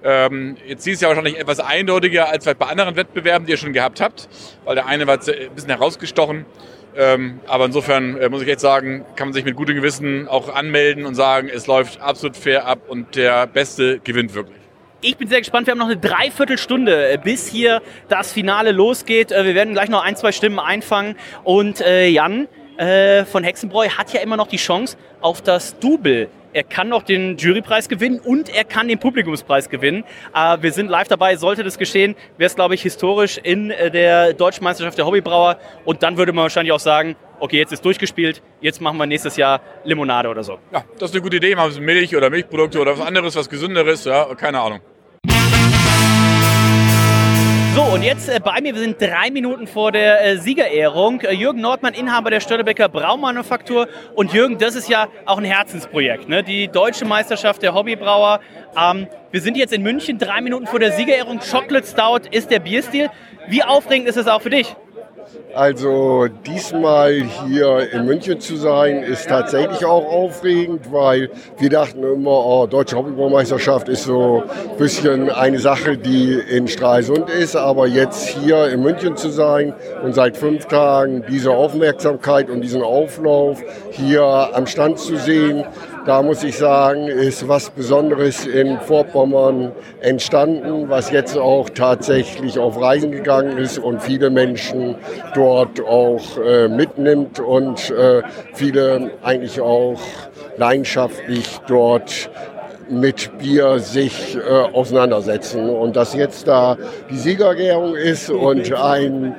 Ähm, jetzt ist es ja wahrscheinlich etwas eindeutiger als bei anderen Wettbewerben, die ihr schon gehabt habt, weil der eine war jetzt ein bisschen herausgestochen. Ähm, aber insofern äh, muss ich jetzt sagen, kann man sich mit gutem Gewissen auch anmelden und sagen, es läuft absolut fair ab und der Beste gewinnt wirklich. Ich bin sehr gespannt. Wir haben noch eine Dreiviertelstunde, äh, bis hier das Finale losgeht. Äh, Wir werden gleich noch ein, zwei Stimmen einfangen. Und äh, Jan von Hexenbräu hat ja immer noch die Chance auf das Double. Er kann noch den Jurypreis gewinnen und er kann den Publikumspreis gewinnen. Äh, wir sind live dabei. Sollte das geschehen, wäre es, glaube ich, historisch in äh, der Deutschen Meisterschaft der Hobbybrauer. Und dann würde man wahrscheinlich auch sagen, okay, jetzt ist durchgespielt, jetzt machen wir nächstes Jahr Limonade oder so. Ja, das ist eine gute Idee. Machen wir Milch oder Milchprodukte oder was anderes, was gesünderes. Ja, keine Ahnung. So, und jetzt äh, bei mir, wir sind drei Minuten vor der äh, Siegerehrung. Äh, Jürgen Nordmann, Inhaber der Störtebecker Braumanufaktur. Und Jürgen, das ist ja auch ein Herzensprojekt, ne? die deutsche Meisterschaft der Hobbybrauer. Ähm, wir sind jetzt in München, drei Minuten vor der Siegerehrung. Chocolate Stout ist der Bierstil. Wie aufregend ist es auch für dich? Also diesmal hier in München zu sein, ist tatsächlich auch aufregend, weil wir dachten immer, oh, Deutsche Hobbybaumeisterschaft ist so ein bisschen eine Sache, die in Stralsund ist. Aber jetzt hier in München zu sein und seit fünf Tagen diese Aufmerksamkeit und diesen Auflauf hier am Stand zu sehen, da muss ich sagen, ist was Besonderes in Vorpommern entstanden, was jetzt auch tatsächlich auf Reisen gegangen ist und viele Menschen dort auch äh, mitnimmt und äh, viele eigentlich auch leidenschaftlich dort mit Bier sich äh, auseinandersetzen. Und dass jetzt da die Siegergärung ist und ein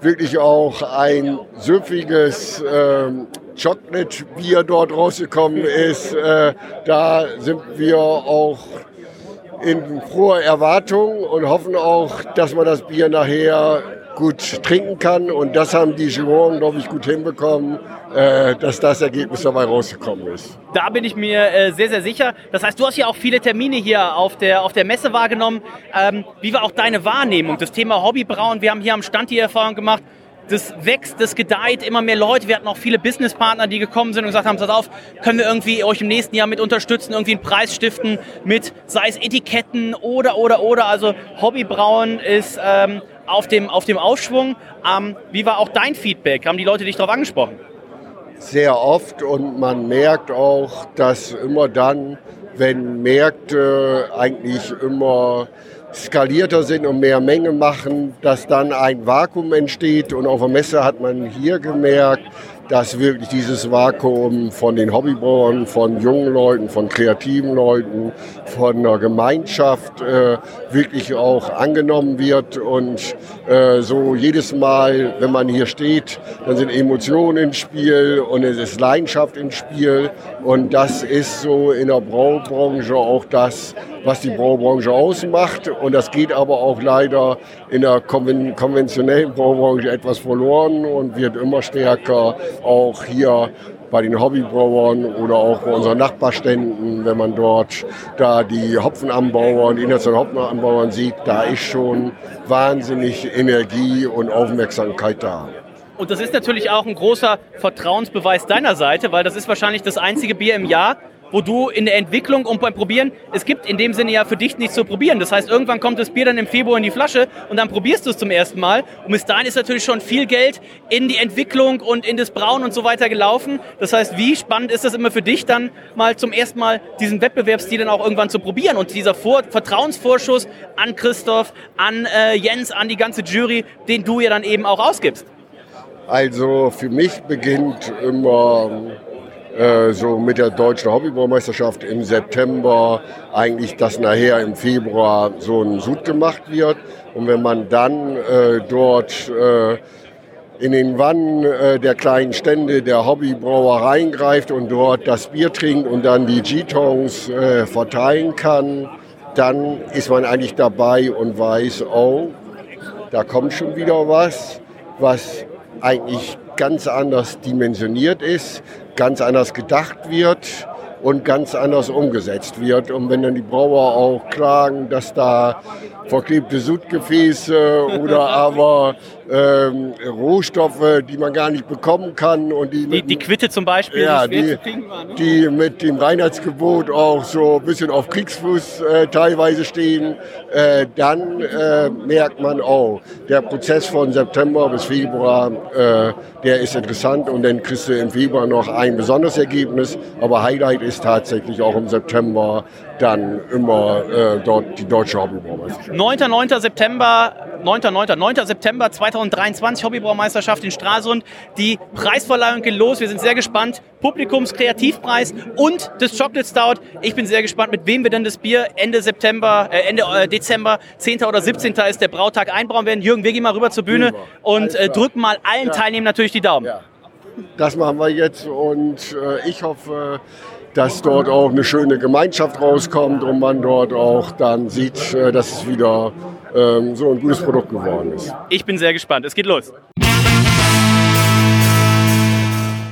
wirklich auch ein süffiges ähm, Chocolate-Bier dort rausgekommen ist, äh, da sind wir auch in froher Erwartung und hoffen auch, dass man das Bier nachher gut trinken kann. Und das haben die Juroren, glaube ich, gut hinbekommen, äh, dass das Ergebnis dabei rausgekommen ist. Da bin ich mir äh, sehr, sehr sicher. Das heißt, du hast ja auch viele Termine hier auf der, auf der Messe wahrgenommen. Ähm, wie war auch deine Wahrnehmung? Das Thema Hobbybrauen, wir haben hier am Stand die Erfahrung gemacht, das wächst, das gedeiht, immer mehr Leute. Wir hatten auch viele Businesspartner, die gekommen sind und gesagt haben, pass auf, können wir irgendwie euch im nächsten Jahr mit unterstützen, irgendwie einen Preis stiften mit, sei es Etiketten oder, oder, oder. Also Hobbybrauen ist ähm, auf, dem, auf dem Aufschwung. Ähm, wie war auch dein Feedback? Haben die Leute dich darauf angesprochen? Sehr oft und man merkt auch, dass immer dann, wenn Märkte eigentlich immer skalierter sind und mehr Menge machen, dass dann ein Vakuum entsteht. Und auf der Messe hat man hier gemerkt, dass wirklich dieses Vakuum von den Hobbybrauern, von jungen Leuten, von kreativen Leuten, von der Gemeinschaft äh, wirklich auch angenommen wird. Und äh, so jedes Mal, wenn man hier steht, dann sind Emotionen ins Spiel und es ist Leidenschaft ins Spiel. Und das ist so in der Braubranche auch das, was die Braubranche ausmacht. Und das geht aber auch leider in der konven konventionellen Braubranche etwas verloren und wird immer stärker auch hier bei den Hobbybrauern oder auch bei unseren Nachbarständen, wenn man dort da die Hopfenanbauer und internationale Hopfenanbauern sieht, da ist schon wahnsinnig Energie und Aufmerksamkeit da. Und das ist natürlich auch ein großer Vertrauensbeweis deiner Seite, weil das ist wahrscheinlich das einzige Bier im Jahr, wo du in der Entwicklung und beim Probieren, es gibt in dem Sinne ja für dich nichts zu probieren. Das heißt, irgendwann kommt das Bier dann im Februar in die Flasche und dann probierst du es zum ersten Mal. Und bis dahin ist natürlich schon viel Geld in die Entwicklung und in das Brauen und so weiter gelaufen. Das heißt, wie spannend ist das immer für dich dann mal zum ersten Mal diesen Wettbewerbsstil dann auch irgendwann zu probieren und dieser Vor Vertrauensvorschuss an Christoph, an äh, Jens, an die ganze Jury, den du ja dann eben auch ausgibst? Also für mich beginnt immer äh, so mit der deutschen Hobbybaumeisterschaft im September eigentlich, dass nachher im Februar so ein Sud gemacht wird. Und wenn man dann äh, dort äh, in den Wannen äh, der kleinen Stände der Hobbybrauereien greift und dort das Bier trinkt und dann die G-Tons äh, verteilen kann, dann ist man eigentlich dabei und weiß, oh, da kommt schon wieder was, was eigentlich ganz anders dimensioniert ist, ganz anders gedacht wird und ganz anders umgesetzt wird. Und wenn dann die Brauer auch klagen, dass da verklebte Sudgefäße oder (laughs) aber ähm, Rohstoffe, die man gar nicht bekommen kann. Und die, die, die Quitte zum Beispiel, ja, die, die, die mit dem Reinheitsgebot auch so ein bisschen auf Kriegsfuß äh, teilweise stehen, äh, dann äh, merkt man, oh, der Prozess von September bis Februar, äh, der ist interessant und dann kriegst du im Februar noch ein besonderes Ergebnis. Aber Highlight ist tatsächlich auch im September dann immer äh, dort die deutsche Hobbybraumeisterschaft. 9. 9. September, 9. 9. 9. September 2023 Hobbybraumeisterschaft in Stralsund. Die Preisverleihung geht los. Wir sind sehr gespannt. Publikumskreativpreis und das Chocolate Stout. Ich bin sehr gespannt, mit wem wir denn das Bier Ende September, äh, Ende äh, Dezember, 10. oder 17. ist der Brautag einbrauen werden. Jürgen, wir gehen mal rüber zur Bühne und äh, drücken mal allen Ja. Teilnehmern natürlich die Daumen. Das machen wir jetzt und äh, ich hoffe, dass dort auch eine schöne Gemeinschaft rauskommt und man dort auch dann sieht, äh, dass es wieder ähm, so ein gutes Produkt geworden ist. Ich bin sehr gespannt. Es geht los.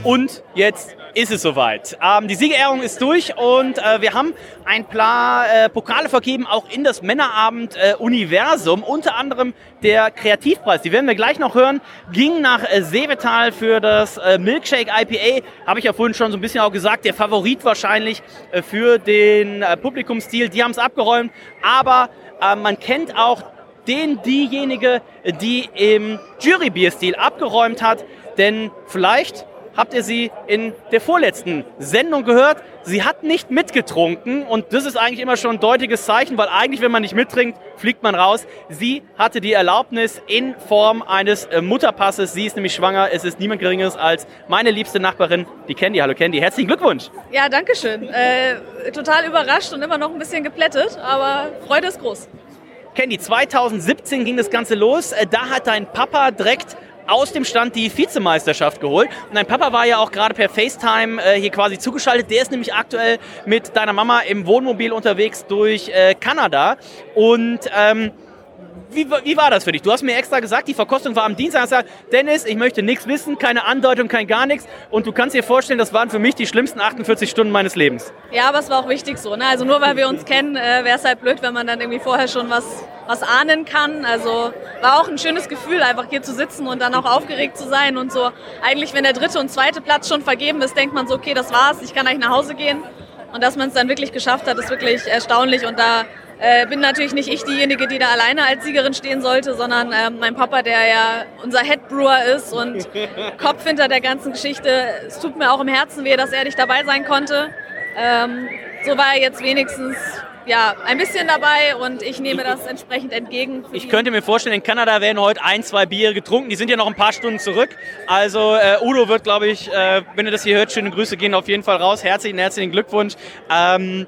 Und jetzt ist es soweit. Ähm, die Siegerehrung ist durch und äh, wir haben ein paar äh, Pokale vergeben, auch in das Männerabend-Universum. Unter anderem der Kreativpreis, die werden wir gleich noch hören, ging nach äh, Seevetal für das äh, Milkshake IPA. Habe ich ja vorhin schon so ein bisschen auch gesagt, der Favorit wahrscheinlich äh, für den äh, Publikumsstil. Die haben es abgeräumt, aber äh, man kennt auch den diejenige, die im Jurybierstil abgeräumt hat. Denn vielleicht habt ihr sie in der vorletzten Sendung gehört. Sie hat nicht mitgetrunken und das ist eigentlich immer schon ein deutiges Zeichen, weil eigentlich, wenn man nicht mittrinkt, fliegt man raus. Sie hatte die Erlaubnis in Form eines äh, Mutterpasses. Sie ist nämlich schwanger. Es ist niemand Geringeres als meine liebste Nachbarin, die Candy. Hallo Candy, herzlichen Glückwunsch. Ja, danke schön. Äh, total überrascht und immer noch ein bisschen geplättet, aber Freude ist groß. Candy, 2017 ging das Ganze los. Äh, Da hat dein Papa direkt aus dem Stand die Vizemeisterschaft geholt. Und dein Papa war ja auch gerade per FaceTime äh, hier quasi zugeschaltet. Der ist nämlich aktuell mit deiner Mama im Wohnmobil unterwegs durch äh, Kanada. Und ähm, wie, wie war das für dich? Du hast mir extra gesagt, die Verkostung war am Dienstag. Hast gesagt, Dennis, ich möchte nichts wissen, keine Andeutung, kein gar nichts. Und du kannst dir vorstellen, das waren für mich die schlimmsten 48 Stunden meines Lebens. Ja, aber es war auch wichtig so. Ne? Also nur weil wir uns kennen, äh, wäre es halt blöd, wenn man dann irgendwie vorher schon was, was ahnen kann. Also war auch ein schönes Gefühl, einfach hier zu sitzen und dann auch aufgeregt zu sein und so. Eigentlich, wenn der dritte und zweite Platz schon vergeben ist, denkt man so, okay, das war's, ich kann eigentlich nach Hause gehen. Und dass man es dann wirklich geschafft hat, ist wirklich erstaunlich. Und da äh, bin natürlich nicht ich diejenige, die da alleine als Siegerin stehen sollte, sondern ähm, mein Papa, der ja unser Head Brewer ist und (laughs) Kopf hinter der ganzen Geschichte. Es tut mir auch im Herzen weh, dass er nicht dabei sein konnte. Ähm, so war er jetzt wenigstens ja, ein bisschen dabei und ich nehme das entsprechend entgegen. Ich könnte mir vorstellen, in Kanada werden heute ein, zwei Biere getrunken. Die sind ja noch ein paar Stunden zurück. Also äh, Udo wird, glaube ich, äh, wenn ihr das hier hört, schöne Grüße gehen auf jeden Fall raus. Herzlichen, herzlichen Glückwunsch. Ähm,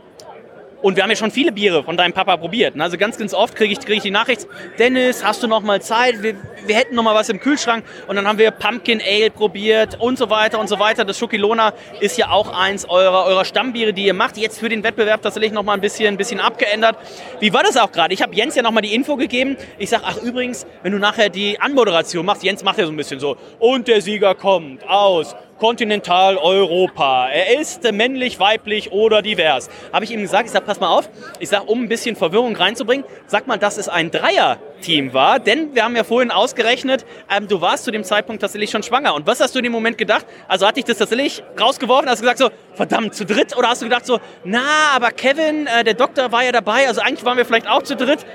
und wir haben ja schon viele Biere von deinem Papa probiert. ne? Also ganz, ganz oft kriege ich, krieg ich die Nachricht, Dennis, hast du noch mal Zeit? Wir, wir hätten noch mal was im Kühlschrank. Und dann haben wir Pumpkin Ale probiert und so weiter und so weiter. Das Schokilona ist ja auch eins eurer, eurer Stammbiere, die ihr macht. Jetzt für den Wettbewerb tatsächlich noch mal ein bisschen, ein bisschen abgeändert. Wie war das auch gerade? Ich habe Jens ja noch mal die Info gegeben. Ich sage, ach übrigens, wenn du nachher die Anmoderation machst, Jens macht ja so ein bisschen so, und der Sieger kommt aus Kontinentaleuropa. Er ist männlich, weiblich oder divers. Habe ich ihm gesagt, ich sage, pass mal auf, ich sage, um ein bisschen Verwirrung reinzubringen, sag mal, dass es ein Dreier-Team war, denn wir haben ja vorhin ausgerechnet, ähm, du warst zu dem Zeitpunkt tatsächlich schon schwanger. Und was hast du in dem Moment gedacht? Also hat dich das tatsächlich rausgeworfen? Hast du gesagt so, verdammt, zu dritt? Oder hast du gedacht so, na, aber Kevin, äh, der Doktor war ja dabei, also eigentlich waren wir vielleicht auch zu dritt.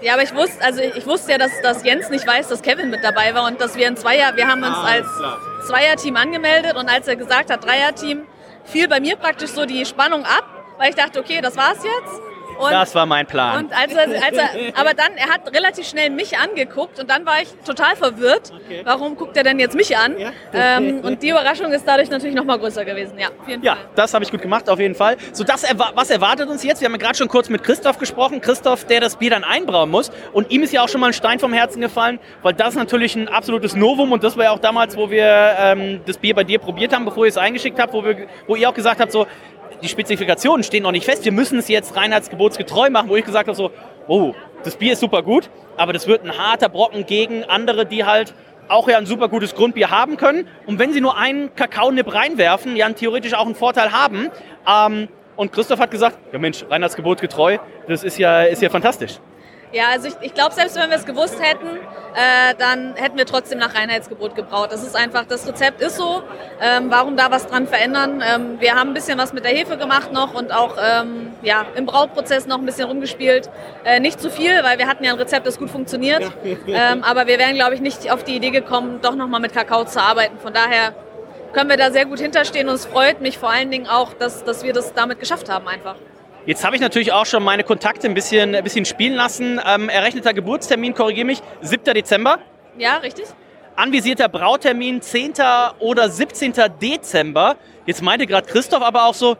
Ja, aber ich wusste, also ich wusste ja, dass, dass Jens nicht weiß, dass Kevin mit dabei war und dass wir ein Zweier, wir haben uns Ah, als klar. Zweierteam angemeldet und als er gesagt hat Dreierteam, fiel bei mir praktisch so die Spannung ab, weil ich dachte, okay, das war's jetzt. Und, das war mein Plan. und als er, als er, aber dann, er hat relativ schnell mich angeguckt und dann war ich total verwirrt. Warum guckt er denn jetzt mich an? Ähm, und die Überraschung ist dadurch natürlich noch mal größer gewesen. Ja, Ja, das habe ich gut gemacht, auf jeden Fall. So, das was erwartet uns jetzt? Wir haben ja gerade schon kurz mit Christoph gesprochen. Christoph, der das Bier dann einbrauen muss. Und ihm ist ja auch schon mal ein Stein vom Herzen gefallen, weil das ist natürlich ein absolutes Novum. Und das war ja auch damals, wo wir ähm, das Bier bei dir probiert haben, bevor ihr es eingeschickt habt, wo, wir, wo ihr auch gesagt habt, so, die Spezifikationen stehen noch nicht fest. Wir müssen es jetzt reinheitsgebotsgetreu machen, wo ich gesagt habe, so, oh, das Bier ist super gut, aber das wird ein harter Brocken gegen andere, die halt auch ja ein super gutes Grundbier haben können. Und wenn sie nur einen Kakaonipp reinwerfen, ja theoretisch auch einen Vorteil haben. Ähm, und Christoph hat gesagt, ja Mensch, Reinheitsgebot getreu, das ist ja, ist ja fantastisch. Ja, also ich, ich glaube, selbst wenn wir es gewusst hätten, äh, dann hätten wir trotzdem nach Reinheitsgebot gebraut. Das ist einfach, das Rezept ist so. Ähm, warum da was dran verändern? Ähm, wir haben ein bisschen was mit der Hefe gemacht noch und auch ähm, ja, im Brauprozess noch ein bisschen rumgespielt. Äh, nicht zu viel, weil wir hatten ja ein Rezept, das gut funktioniert. Ähm, aber wir wären, glaube ich, nicht auf die Idee gekommen, doch nochmal mit Kakao zu arbeiten. Von daher können wir da sehr gut hinterstehen und es freut mich vor allen Dingen auch, dass, dass wir das damit geschafft haben einfach. Jetzt habe ich natürlich auch schon meine Kontakte ein bisschen, ein bisschen spielen lassen. Ähm, errechneter Geburtstermin, korrigiere mich, 7. Dezember. Ja, richtig. Anvisierter Brautermin 10. oder 17. Dezember. Jetzt meinte gerade Christoph aber auch so,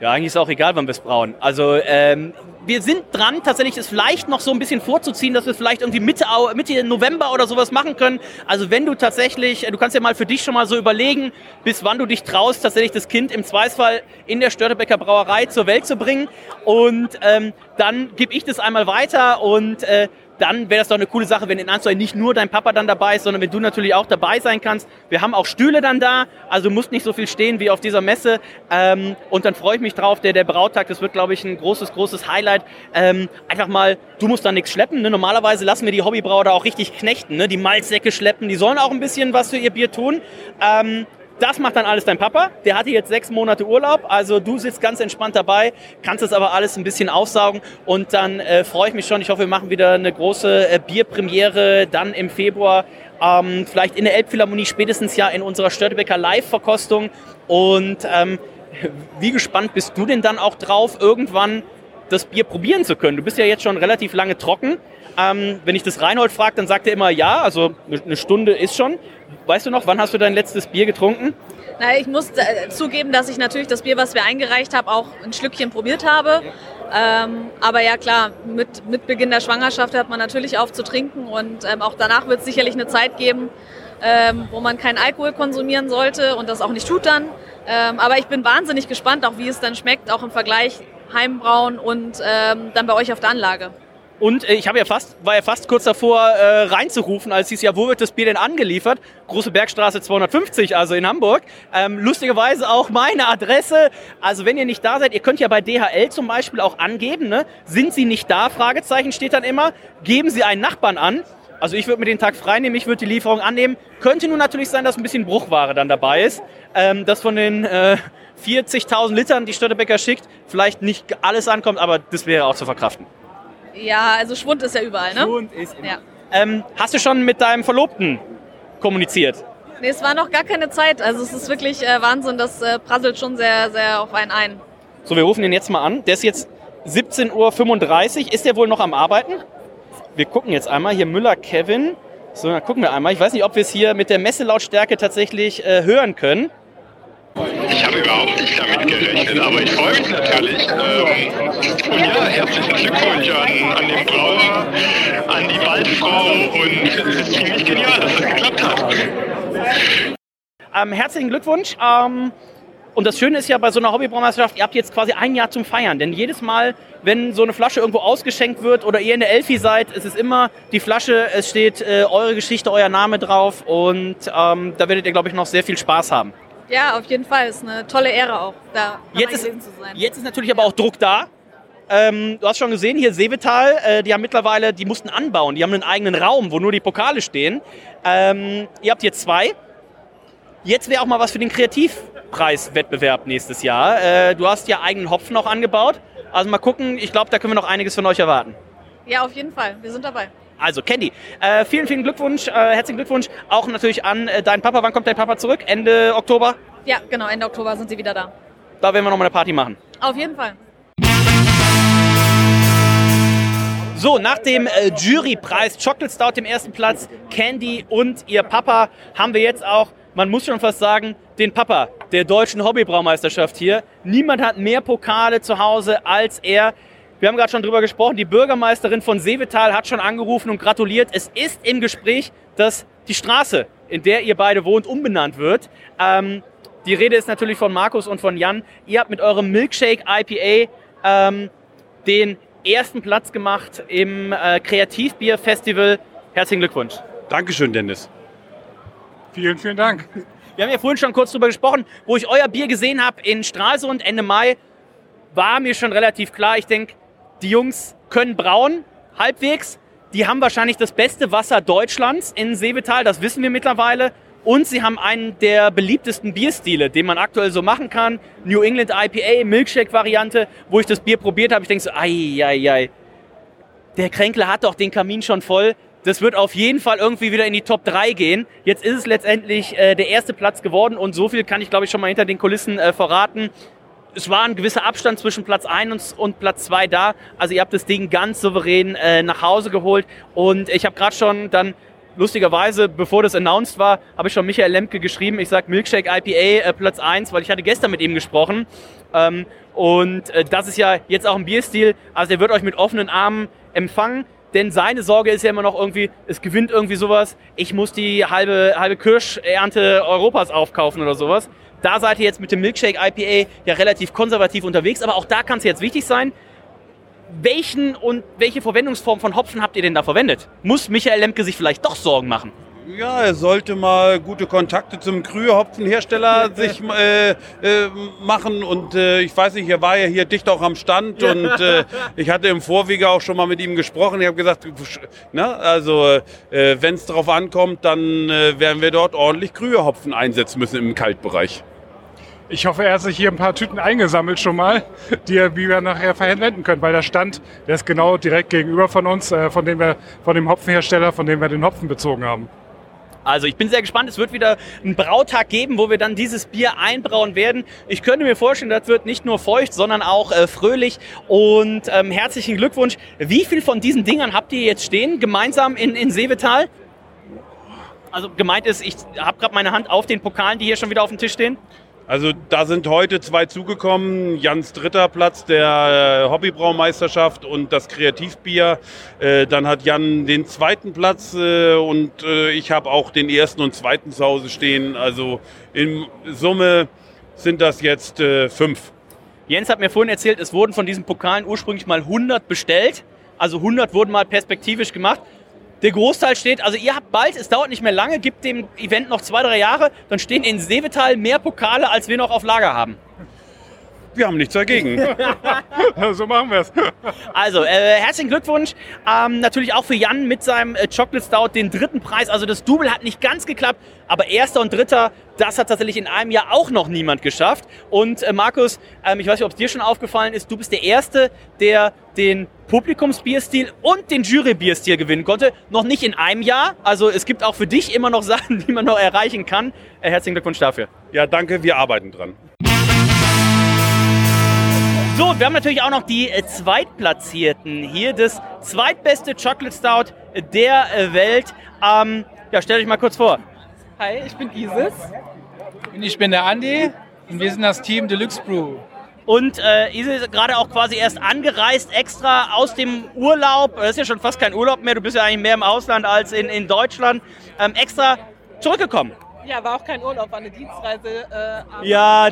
ja, eigentlich ist auch egal, wann wir es brauen. Also ähm, wir sind dran, tatsächlich es vielleicht noch so ein bisschen vorzuziehen, dass wir vielleicht irgendwie Mitte, Mitte November oder sowas machen können. Also wenn du tatsächlich, äh, du kannst ja mal für dich schon mal so überlegen, bis wann du dich traust, tatsächlich das Kind im Zweifelsfall in der Störtebecker Brauerei zur Welt zu bringen. Und ähm, dann gebe ich das einmal weiter und äh, dann wäre das doch eine coole Sache, wenn in Ansteuer nicht nur dein Papa dann dabei ist, sondern wenn du natürlich auch dabei sein kannst. Wir haben auch Stühle dann da, also du musst nicht so viel stehen wie auf dieser Messe. Ähm, und dann freue ich mich drauf, der, der Brauttag, das wird, glaube ich, ein großes, großes Highlight. Ähm, einfach mal, du musst da nichts schleppen. Ne? Normalerweise lassen wir die Hobbybrauer da auch richtig knechten, ne? die Malzsäcke schleppen, die sollen auch ein bisschen was für ihr Bier tun. Ähm, das macht dann alles dein Papa. Der hatte jetzt sechs Monate Urlaub, also du sitzt ganz entspannt dabei, kannst das aber alles ein bisschen aufsaugen und dann äh, freue ich mich schon. Ich hoffe, wir machen wieder eine große äh, Bierpremiere dann im Februar. Ähm, vielleicht in der Elbphilharmonie spätestens ja in unserer Störtebecker Live-Verkostung. Und ähm, wie gespannt bist du denn dann auch drauf, irgendwann das Bier probieren zu können? Du bist ja jetzt schon relativ lange trocken. Ähm, wenn ich das Reinhold frage, dann sagt er immer ja, also eine Stunde ist schon. Weißt du noch, wann hast du dein letztes Bier getrunken? Na, ich muss äh, zugeben, dass ich natürlich das Bier, was wir eingereicht haben, auch ein Schlückchen probiert habe. Ähm, aber ja klar, mit, mit Beginn der Schwangerschaft hört man natürlich auf zu trinken und ähm, auch danach wird es sicherlich eine Zeit geben, ähm, wo man keinen Alkohol konsumieren sollte und das auch nicht tut dann. Ähm, aber ich bin wahnsinnig gespannt, auch wie es dann schmeckt, auch im Vergleich Heimbrauen und ähm, dann bei euch auf der Anlage. Und äh, ich habe ja fast, war ja fast kurz davor äh, reinzurufen, als hieß ja, wo wird das Bier denn angeliefert? Große Bergstraße 250, also in Hamburg. Ähm, lustigerweise auch meine Adresse. Also wenn ihr nicht da seid, ihr könnt ja bei DHL zum Beispiel auch angeben, ne? Sind Sie nicht da? Fragezeichen steht dann immer. Geben Sie einen Nachbarn an. Also ich würde mir den Tag frei nehmen, ich würde die Lieferung annehmen. Könnte nun natürlich sein, dass ein bisschen Bruchware dann dabei ist. Ähm, dass von den äh, 40.000 Litern, die Störtebecker schickt, vielleicht nicht alles ankommt, aber das wäre auch zu verkraften. Ja, also Schwund ist ja überall, ne? Schwund ist immer. Ja. Ähm, hast du schon mit deinem Verlobten kommuniziert? Nee, es war noch gar keine Zeit. Also es ist wirklich äh, Wahnsinn, das äh, prasselt schon sehr, sehr auf einen ein. So, wir rufen ihn jetzt mal an. Der ist jetzt 17.35 Uhr. Ist der wohl noch am Arbeiten? Wir gucken jetzt einmal. Hier Müller Kevin. So, dann gucken wir einmal. Ich weiß nicht, ob wir es hier mit der Messelautstärke tatsächlich äh, hören können. Ich habe überhaupt nicht damit gerechnet, aber ich freue mich natürlich. Ähm, und ja, herzlichen Glückwunsch an, an den Brauer, an die Waldfrau und es ist ziemlich genial, dass es geklappt hat. Ähm, herzlichen Glückwunsch. Ähm, und das Schöne ist ja bei so einer Hobbybraumeisterschaft, ihr habt jetzt quasi ein Jahr zum Feiern. Denn jedes Mal, wenn so eine Flasche irgendwo ausgeschenkt wird oder ihr in der Elfi seid, ist es immer die Flasche, es steht äh, eure Geschichte, euer Name drauf. Und ähm, da werdet ihr, glaube ich, noch sehr viel Spaß haben. Ja, auf jeden Fall. Ist eine tolle Ehre auch, da Jetzt ist, zu sein. jetzt ist natürlich aber auch Druck da. Ähm, du hast schon gesehen, hier Seevetal, äh, die haben mittlerweile, die mussten anbauen. Die haben einen eigenen Raum, wo nur die Pokale stehen. Ähm, ihr habt hier zwei. Jetzt wäre auch mal was für den Kreativpreiswettbewerb nächstes Jahr. Äh, du hast ja eigenen Hopfen noch angebaut. Also mal gucken, ich glaube, da können wir noch einiges von euch erwarten. Ja, auf jeden Fall. Wir sind dabei. Also, Candy, äh, vielen, vielen Glückwunsch, äh, herzlichen Glückwunsch auch natürlich an äh, deinen Papa. Wann kommt dein Papa zurück? Ende Oktober? Ja, genau. Ende Oktober sind sie wieder da. Da werden wir nochmal eine Party machen. Auf jeden Fall. So, nach dem äh, Jurypreis Chocolate Stout dem ersten Platz, Candy und ihr Papa haben wir jetzt auch, man muss schon fast sagen, den Papa der deutschen Hobbybraumeisterschaft hier. Niemand hat mehr Pokale zu Hause als er. Wir haben gerade schon drüber gesprochen, die Bürgermeisterin von Seevetal hat schon angerufen und gratuliert. Es ist im Gespräch, dass die Straße, in der ihr beide wohnt, umbenannt wird. Ähm, die Rede ist natürlich von Markus und von Jan. Ihr habt mit eurem Milkshake IPA ähm, den ersten Platz gemacht im äh, Kreativbier-Festival. Herzlichen Glückwunsch. Dankeschön, Dennis. Vielen, vielen Dank. Wir haben ja vorhin schon kurz drüber gesprochen, wo ich euer Bier gesehen habe in Stralsund Ende Mai, war mir schon relativ klar. Ich denke, die Jungs können brauen, halbwegs. Die haben wahrscheinlich das beste Wasser Deutschlands in Seevetal, das wissen wir mittlerweile. Und sie haben einen der beliebtesten Bierstile, den man aktuell so machen kann. New England IPA, Milkshake-Variante, wo ich das Bier probiert habe. Ich denke so, ai, ai, ai. Der Kränkler hat doch den Kamin schon voll. Das wird auf jeden Fall irgendwie wieder in die Top 3 gehen. Jetzt ist es letztendlich äh, der erste Platz geworden und so viel kann ich, glaube ich, schon mal hinter den Kulissen äh, verraten. Es war ein gewisser Abstand zwischen Platz 1 und Platz 2 da. Also ihr habt das Ding ganz souverän äh, nach Hause geholt. Und ich habe gerade schon dann lustigerweise, bevor das announced war, habe ich schon Michael Lemke geschrieben. Ich sage Milkshake IPA äh, Platz 1, weil ich hatte gestern mit ihm gesprochen. Ähm, und äh, das ist ja jetzt auch ein Bierstil. Also der wird euch mit offenen Armen empfangen. Denn seine Sorge ist ja immer noch irgendwie, es gewinnt irgendwie sowas. Ich muss die halbe, halbe Kirschernte Europas aufkaufen oder sowas. Da seid ihr jetzt mit dem Milkshake IPA ja relativ konservativ unterwegs, aber auch da kann es jetzt wichtig sein. Welchen und welche Verwendungsform von Hopfen habt ihr denn da verwendet? Muss Michael Lemke sich vielleicht doch Sorgen machen? Ja, er sollte mal gute Kontakte zum Krühe-Hopfenhersteller sich äh, äh, machen. Und äh, ich weiß nicht, er war ja hier dicht auch am Stand und äh, ich hatte im Vorwege auch schon mal mit ihm gesprochen. Ich habe gesagt, na, also äh, wenn es darauf ankommt, dann äh, werden wir dort ordentlich Krühe-Hopfen einsetzen müssen im Kaltbereich. Ich hoffe, er hat sich hier ein paar Tüten eingesammelt schon mal, die er, wie wir nachher verwenden können, weil der Stand, der ist genau direkt gegenüber von uns, von dem wir, von dem Hopfenhersteller, von dem wir den Hopfen bezogen haben. Also ich bin sehr gespannt. Es wird wieder einen Brautag geben, wo wir dann dieses Bier einbrauen werden. Ich könnte mir vorstellen, das wird nicht nur feucht, sondern auch äh, fröhlich. Und ähm, herzlichen Glückwunsch. Wie viel von diesen Dingern habt ihr jetzt stehen, gemeinsam in, in Seevetal? Also gemeint ist, ich habe gerade meine Hand auf den Pokalen, die hier schon wieder auf dem Tisch stehen. Also da sind heute zwei zugekommen. Jans dritter Platz der äh, Hobbybraumeisterschaft und das Kreativbier. Äh, dann hat Jan den zweiten Platz äh, und ich habe auch den ersten und zweiten zu Hause stehen. Also in Summe sind das jetzt fünf. Jens hat mir vorhin erzählt, es wurden von diesen Pokalen ursprünglich mal 100 bestellt. Also 100 wurden mal perspektivisch gemacht. Der Großteil steht, also ihr habt bald, es dauert nicht mehr lange, gibt dem Event noch zwei, drei Jahre, dann stehen in Seevetal mehr Pokale, als wir noch auf Lager haben. Wir haben nichts dagegen. (laughs) so machen wir es. Also, äh, herzlichen Glückwunsch. Ähm, natürlich auch für Jan mit seinem äh, Chocolate Stout den dritten Preis. Also das Double hat nicht ganz geklappt, aber erster und dritter, das hat tatsächlich in einem Jahr auch noch niemand geschafft. Und äh, Markus, ähm, ich weiß nicht, ob es dir schon aufgefallen ist, du bist der Erste, der den Publikumsbierstil und den Jurybierstil gewinnen konnte. Noch nicht in einem Jahr. Also es gibt auch für dich immer noch Sachen, (laughs) die man noch erreichen kann. Äh, herzlichen Glückwunsch dafür. Ja, danke, wir arbeiten dran. So, wir haben natürlich auch noch die äh, Zweitplatzierten hier. Das zweitbeste Chocolate Stout der äh, Welt. Ähm, ja, stell dich mal kurz vor. Hi, ich bin Isis. Und ich bin der Andi. Und wir sind das Team Deluxe Brew. Und äh, Isis ist gerade auch quasi erst angereist, extra aus dem Urlaub. Das ist ja schon fast kein Urlaub mehr. Du bist ja eigentlich mehr im Ausland als in, in Deutschland. Ähm, extra zurückgekommen. Ja, war auch kein Urlaub, war eine Dienstreise. Äh, Ja,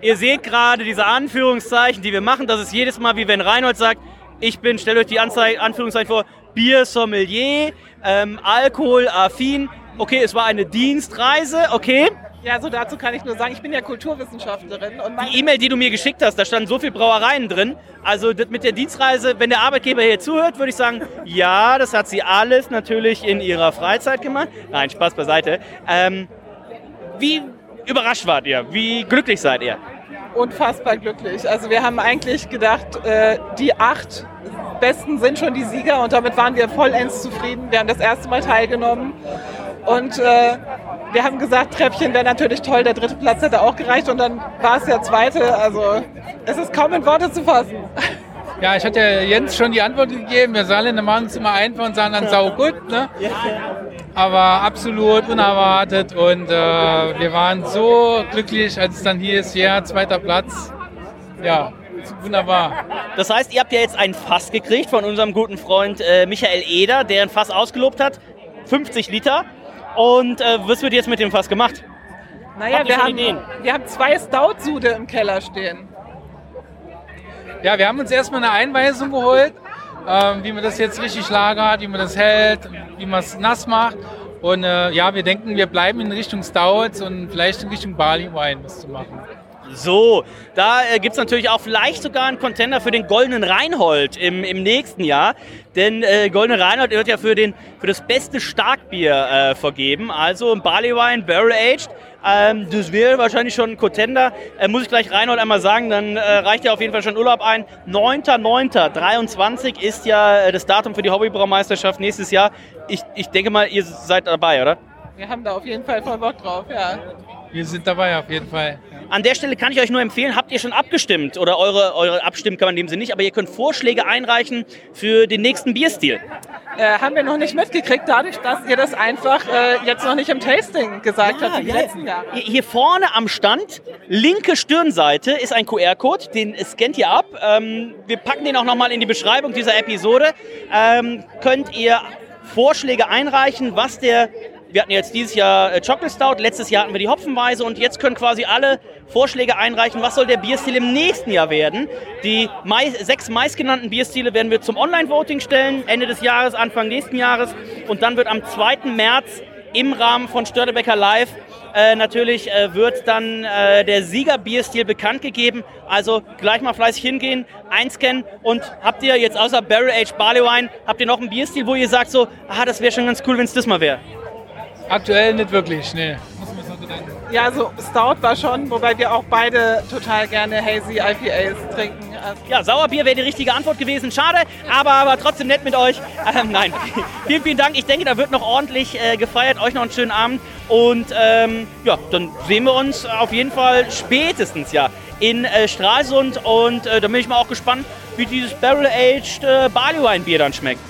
ihr seht gerade diese Anführungszeichen, die wir machen. Das ist jedes Mal, wie wenn Reinhold sagt, ich bin, stellt euch die Anzei Anführungszeichen vor, Bier Sommelier, ähm, Alkohol affin. Okay, es war eine Dienstreise, okay. Ja, so dazu kann ich nur sagen, ich bin ja Kulturwissenschaftlerin. Und Die E-Mail, die du mir geschickt hast, da standen so viele Brauereien drin. Also mit der Dienstreise, wenn der Arbeitgeber hier zuhört, würde ich sagen, ja, das hat sie alles natürlich in ihrer Freizeit gemacht. Nein, Spaß beiseite. Ähm, wie überrascht wart ihr? Wie glücklich seid ihr? unfassbar glücklich. Also wir haben eigentlich gedacht, äh, die acht Besten sind schon die Sieger und damit waren wir vollends zufrieden. Wir haben das erste Mal teilgenommen und äh, wir haben gesagt, Treppchen wäre natürlich toll, der dritte Platz hätte auch gereicht und dann war es der zweite. Also es ist kaum in Worte zu fassen. (laughs) Ja, ich hatte Jens schon die Antwort gegeben. Wir Saarländer machen es immer einfach und sagen dann sau gut. Ne? Aber absolut unerwartet und äh, wir waren so glücklich, als es dann hier ist, ja, zweiter Platz. Ja, wunderbar. Das heißt, ihr habt ja jetzt ein Fass gekriegt von unserem guten Freund äh, Michael Eder, der ein Fass ausgelobt hat. 50 Liter. Und äh, was wird jetzt mit dem Fass gemacht? Naja, wir haben, Ideen? wir haben zwei Stout-Sude im Keller stehen. Ja, wir haben uns erstmal eine Einweisung geholt, ähm, wie man das jetzt richtig lagert, wie man das hält, wie man es nass macht. Und äh, ja, wir denken, wir bleiben in Richtung Stouts und vielleicht in Richtung Barley Wine was zu machen. So, da äh, gibt es natürlich auch vielleicht sogar einen Contender für den Goldenen Reinhold im, im nächsten Jahr. Denn äh, Goldene Reinhold wird ja für, den, für das beste Starkbier äh, vergeben. Also ein Barley Wine, Barrel Aged. Ähm, das wäre wahrscheinlich schon ein Contender. Äh, muss ich gleich Reinhold einmal sagen, dann äh, reicht ja auf jeden Fall schon Urlaub ein. 9.9.23 ist ja äh, das Datum für die Hobbybraumeisterschaft nächstes Jahr. Ich, ich denke mal, ihr seid dabei, oder? Wir haben da auf jeden Fall voll Bock drauf, ja. Wir sind dabei auf jeden Fall. An der Stelle kann ich euch nur empfehlen, habt ihr schon abgestimmt oder eure, eure abstimmen kann man in dem Sinne nicht, aber ihr könnt Vorschläge einreichen für den nächsten Bierstil. Äh, haben wir noch nicht mitgekriegt, dadurch, dass ihr das einfach äh, jetzt noch nicht im Tasting gesagt habt, wie die letzten Jahre. Hier vorne am Stand, linke Stirnseite, ist ein QR-Code, den scannt ihr ab. Ähm, wir packen den auch nochmal in die Beschreibung dieser Episode. Ähm, könnt ihr Vorschläge einreichen, was der wir hatten jetzt dieses Jahr äh, Chocolate Stout, letztes Jahr hatten wir die Hopfenweise und jetzt können quasi alle Vorschläge einreichen, was soll der Bierstil im nächsten Jahr werden. Die mei sechs meistgenannten Bierstile werden wir zum Online-Voting stellen, Ende des Jahres, Anfang nächsten Jahres und dann wird am 2. März im Rahmen von Störtebecker Live äh, natürlich äh, wird dann äh, der Sieger-Bierstil bekannt gegeben. Also gleich mal fleißig hingehen, einscannen und habt ihr jetzt außer Barrel Age Barley Wine, habt ihr noch einen Bierstil, wo ihr sagt so, ah, das wäre schon ganz cool, wenn es das mal wäre? Aktuell nicht wirklich, nee. Ja, also Stout war schon, wobei wir auch beide total gerne Hazy IPAs trinken. Also Ja, Sauerbier wäre die richtige Antwort gewesen. Schade, aber, aber trotzdem nett mit euch. Ähm, nein, (laughs) vielen, vielen Dank. Ich denke, da wird noch ordentlich äh, gefeiert. Euch noch einen schönen Abend. Und ähm, ja, dann sehen wir uns auf jeden Fall spätestens ja in äh, Stralsund. Und äh, da bin ich mal auch gespannt, wie dieses Barrel-Aged äh, Barley Wine Bier dann schmeckt.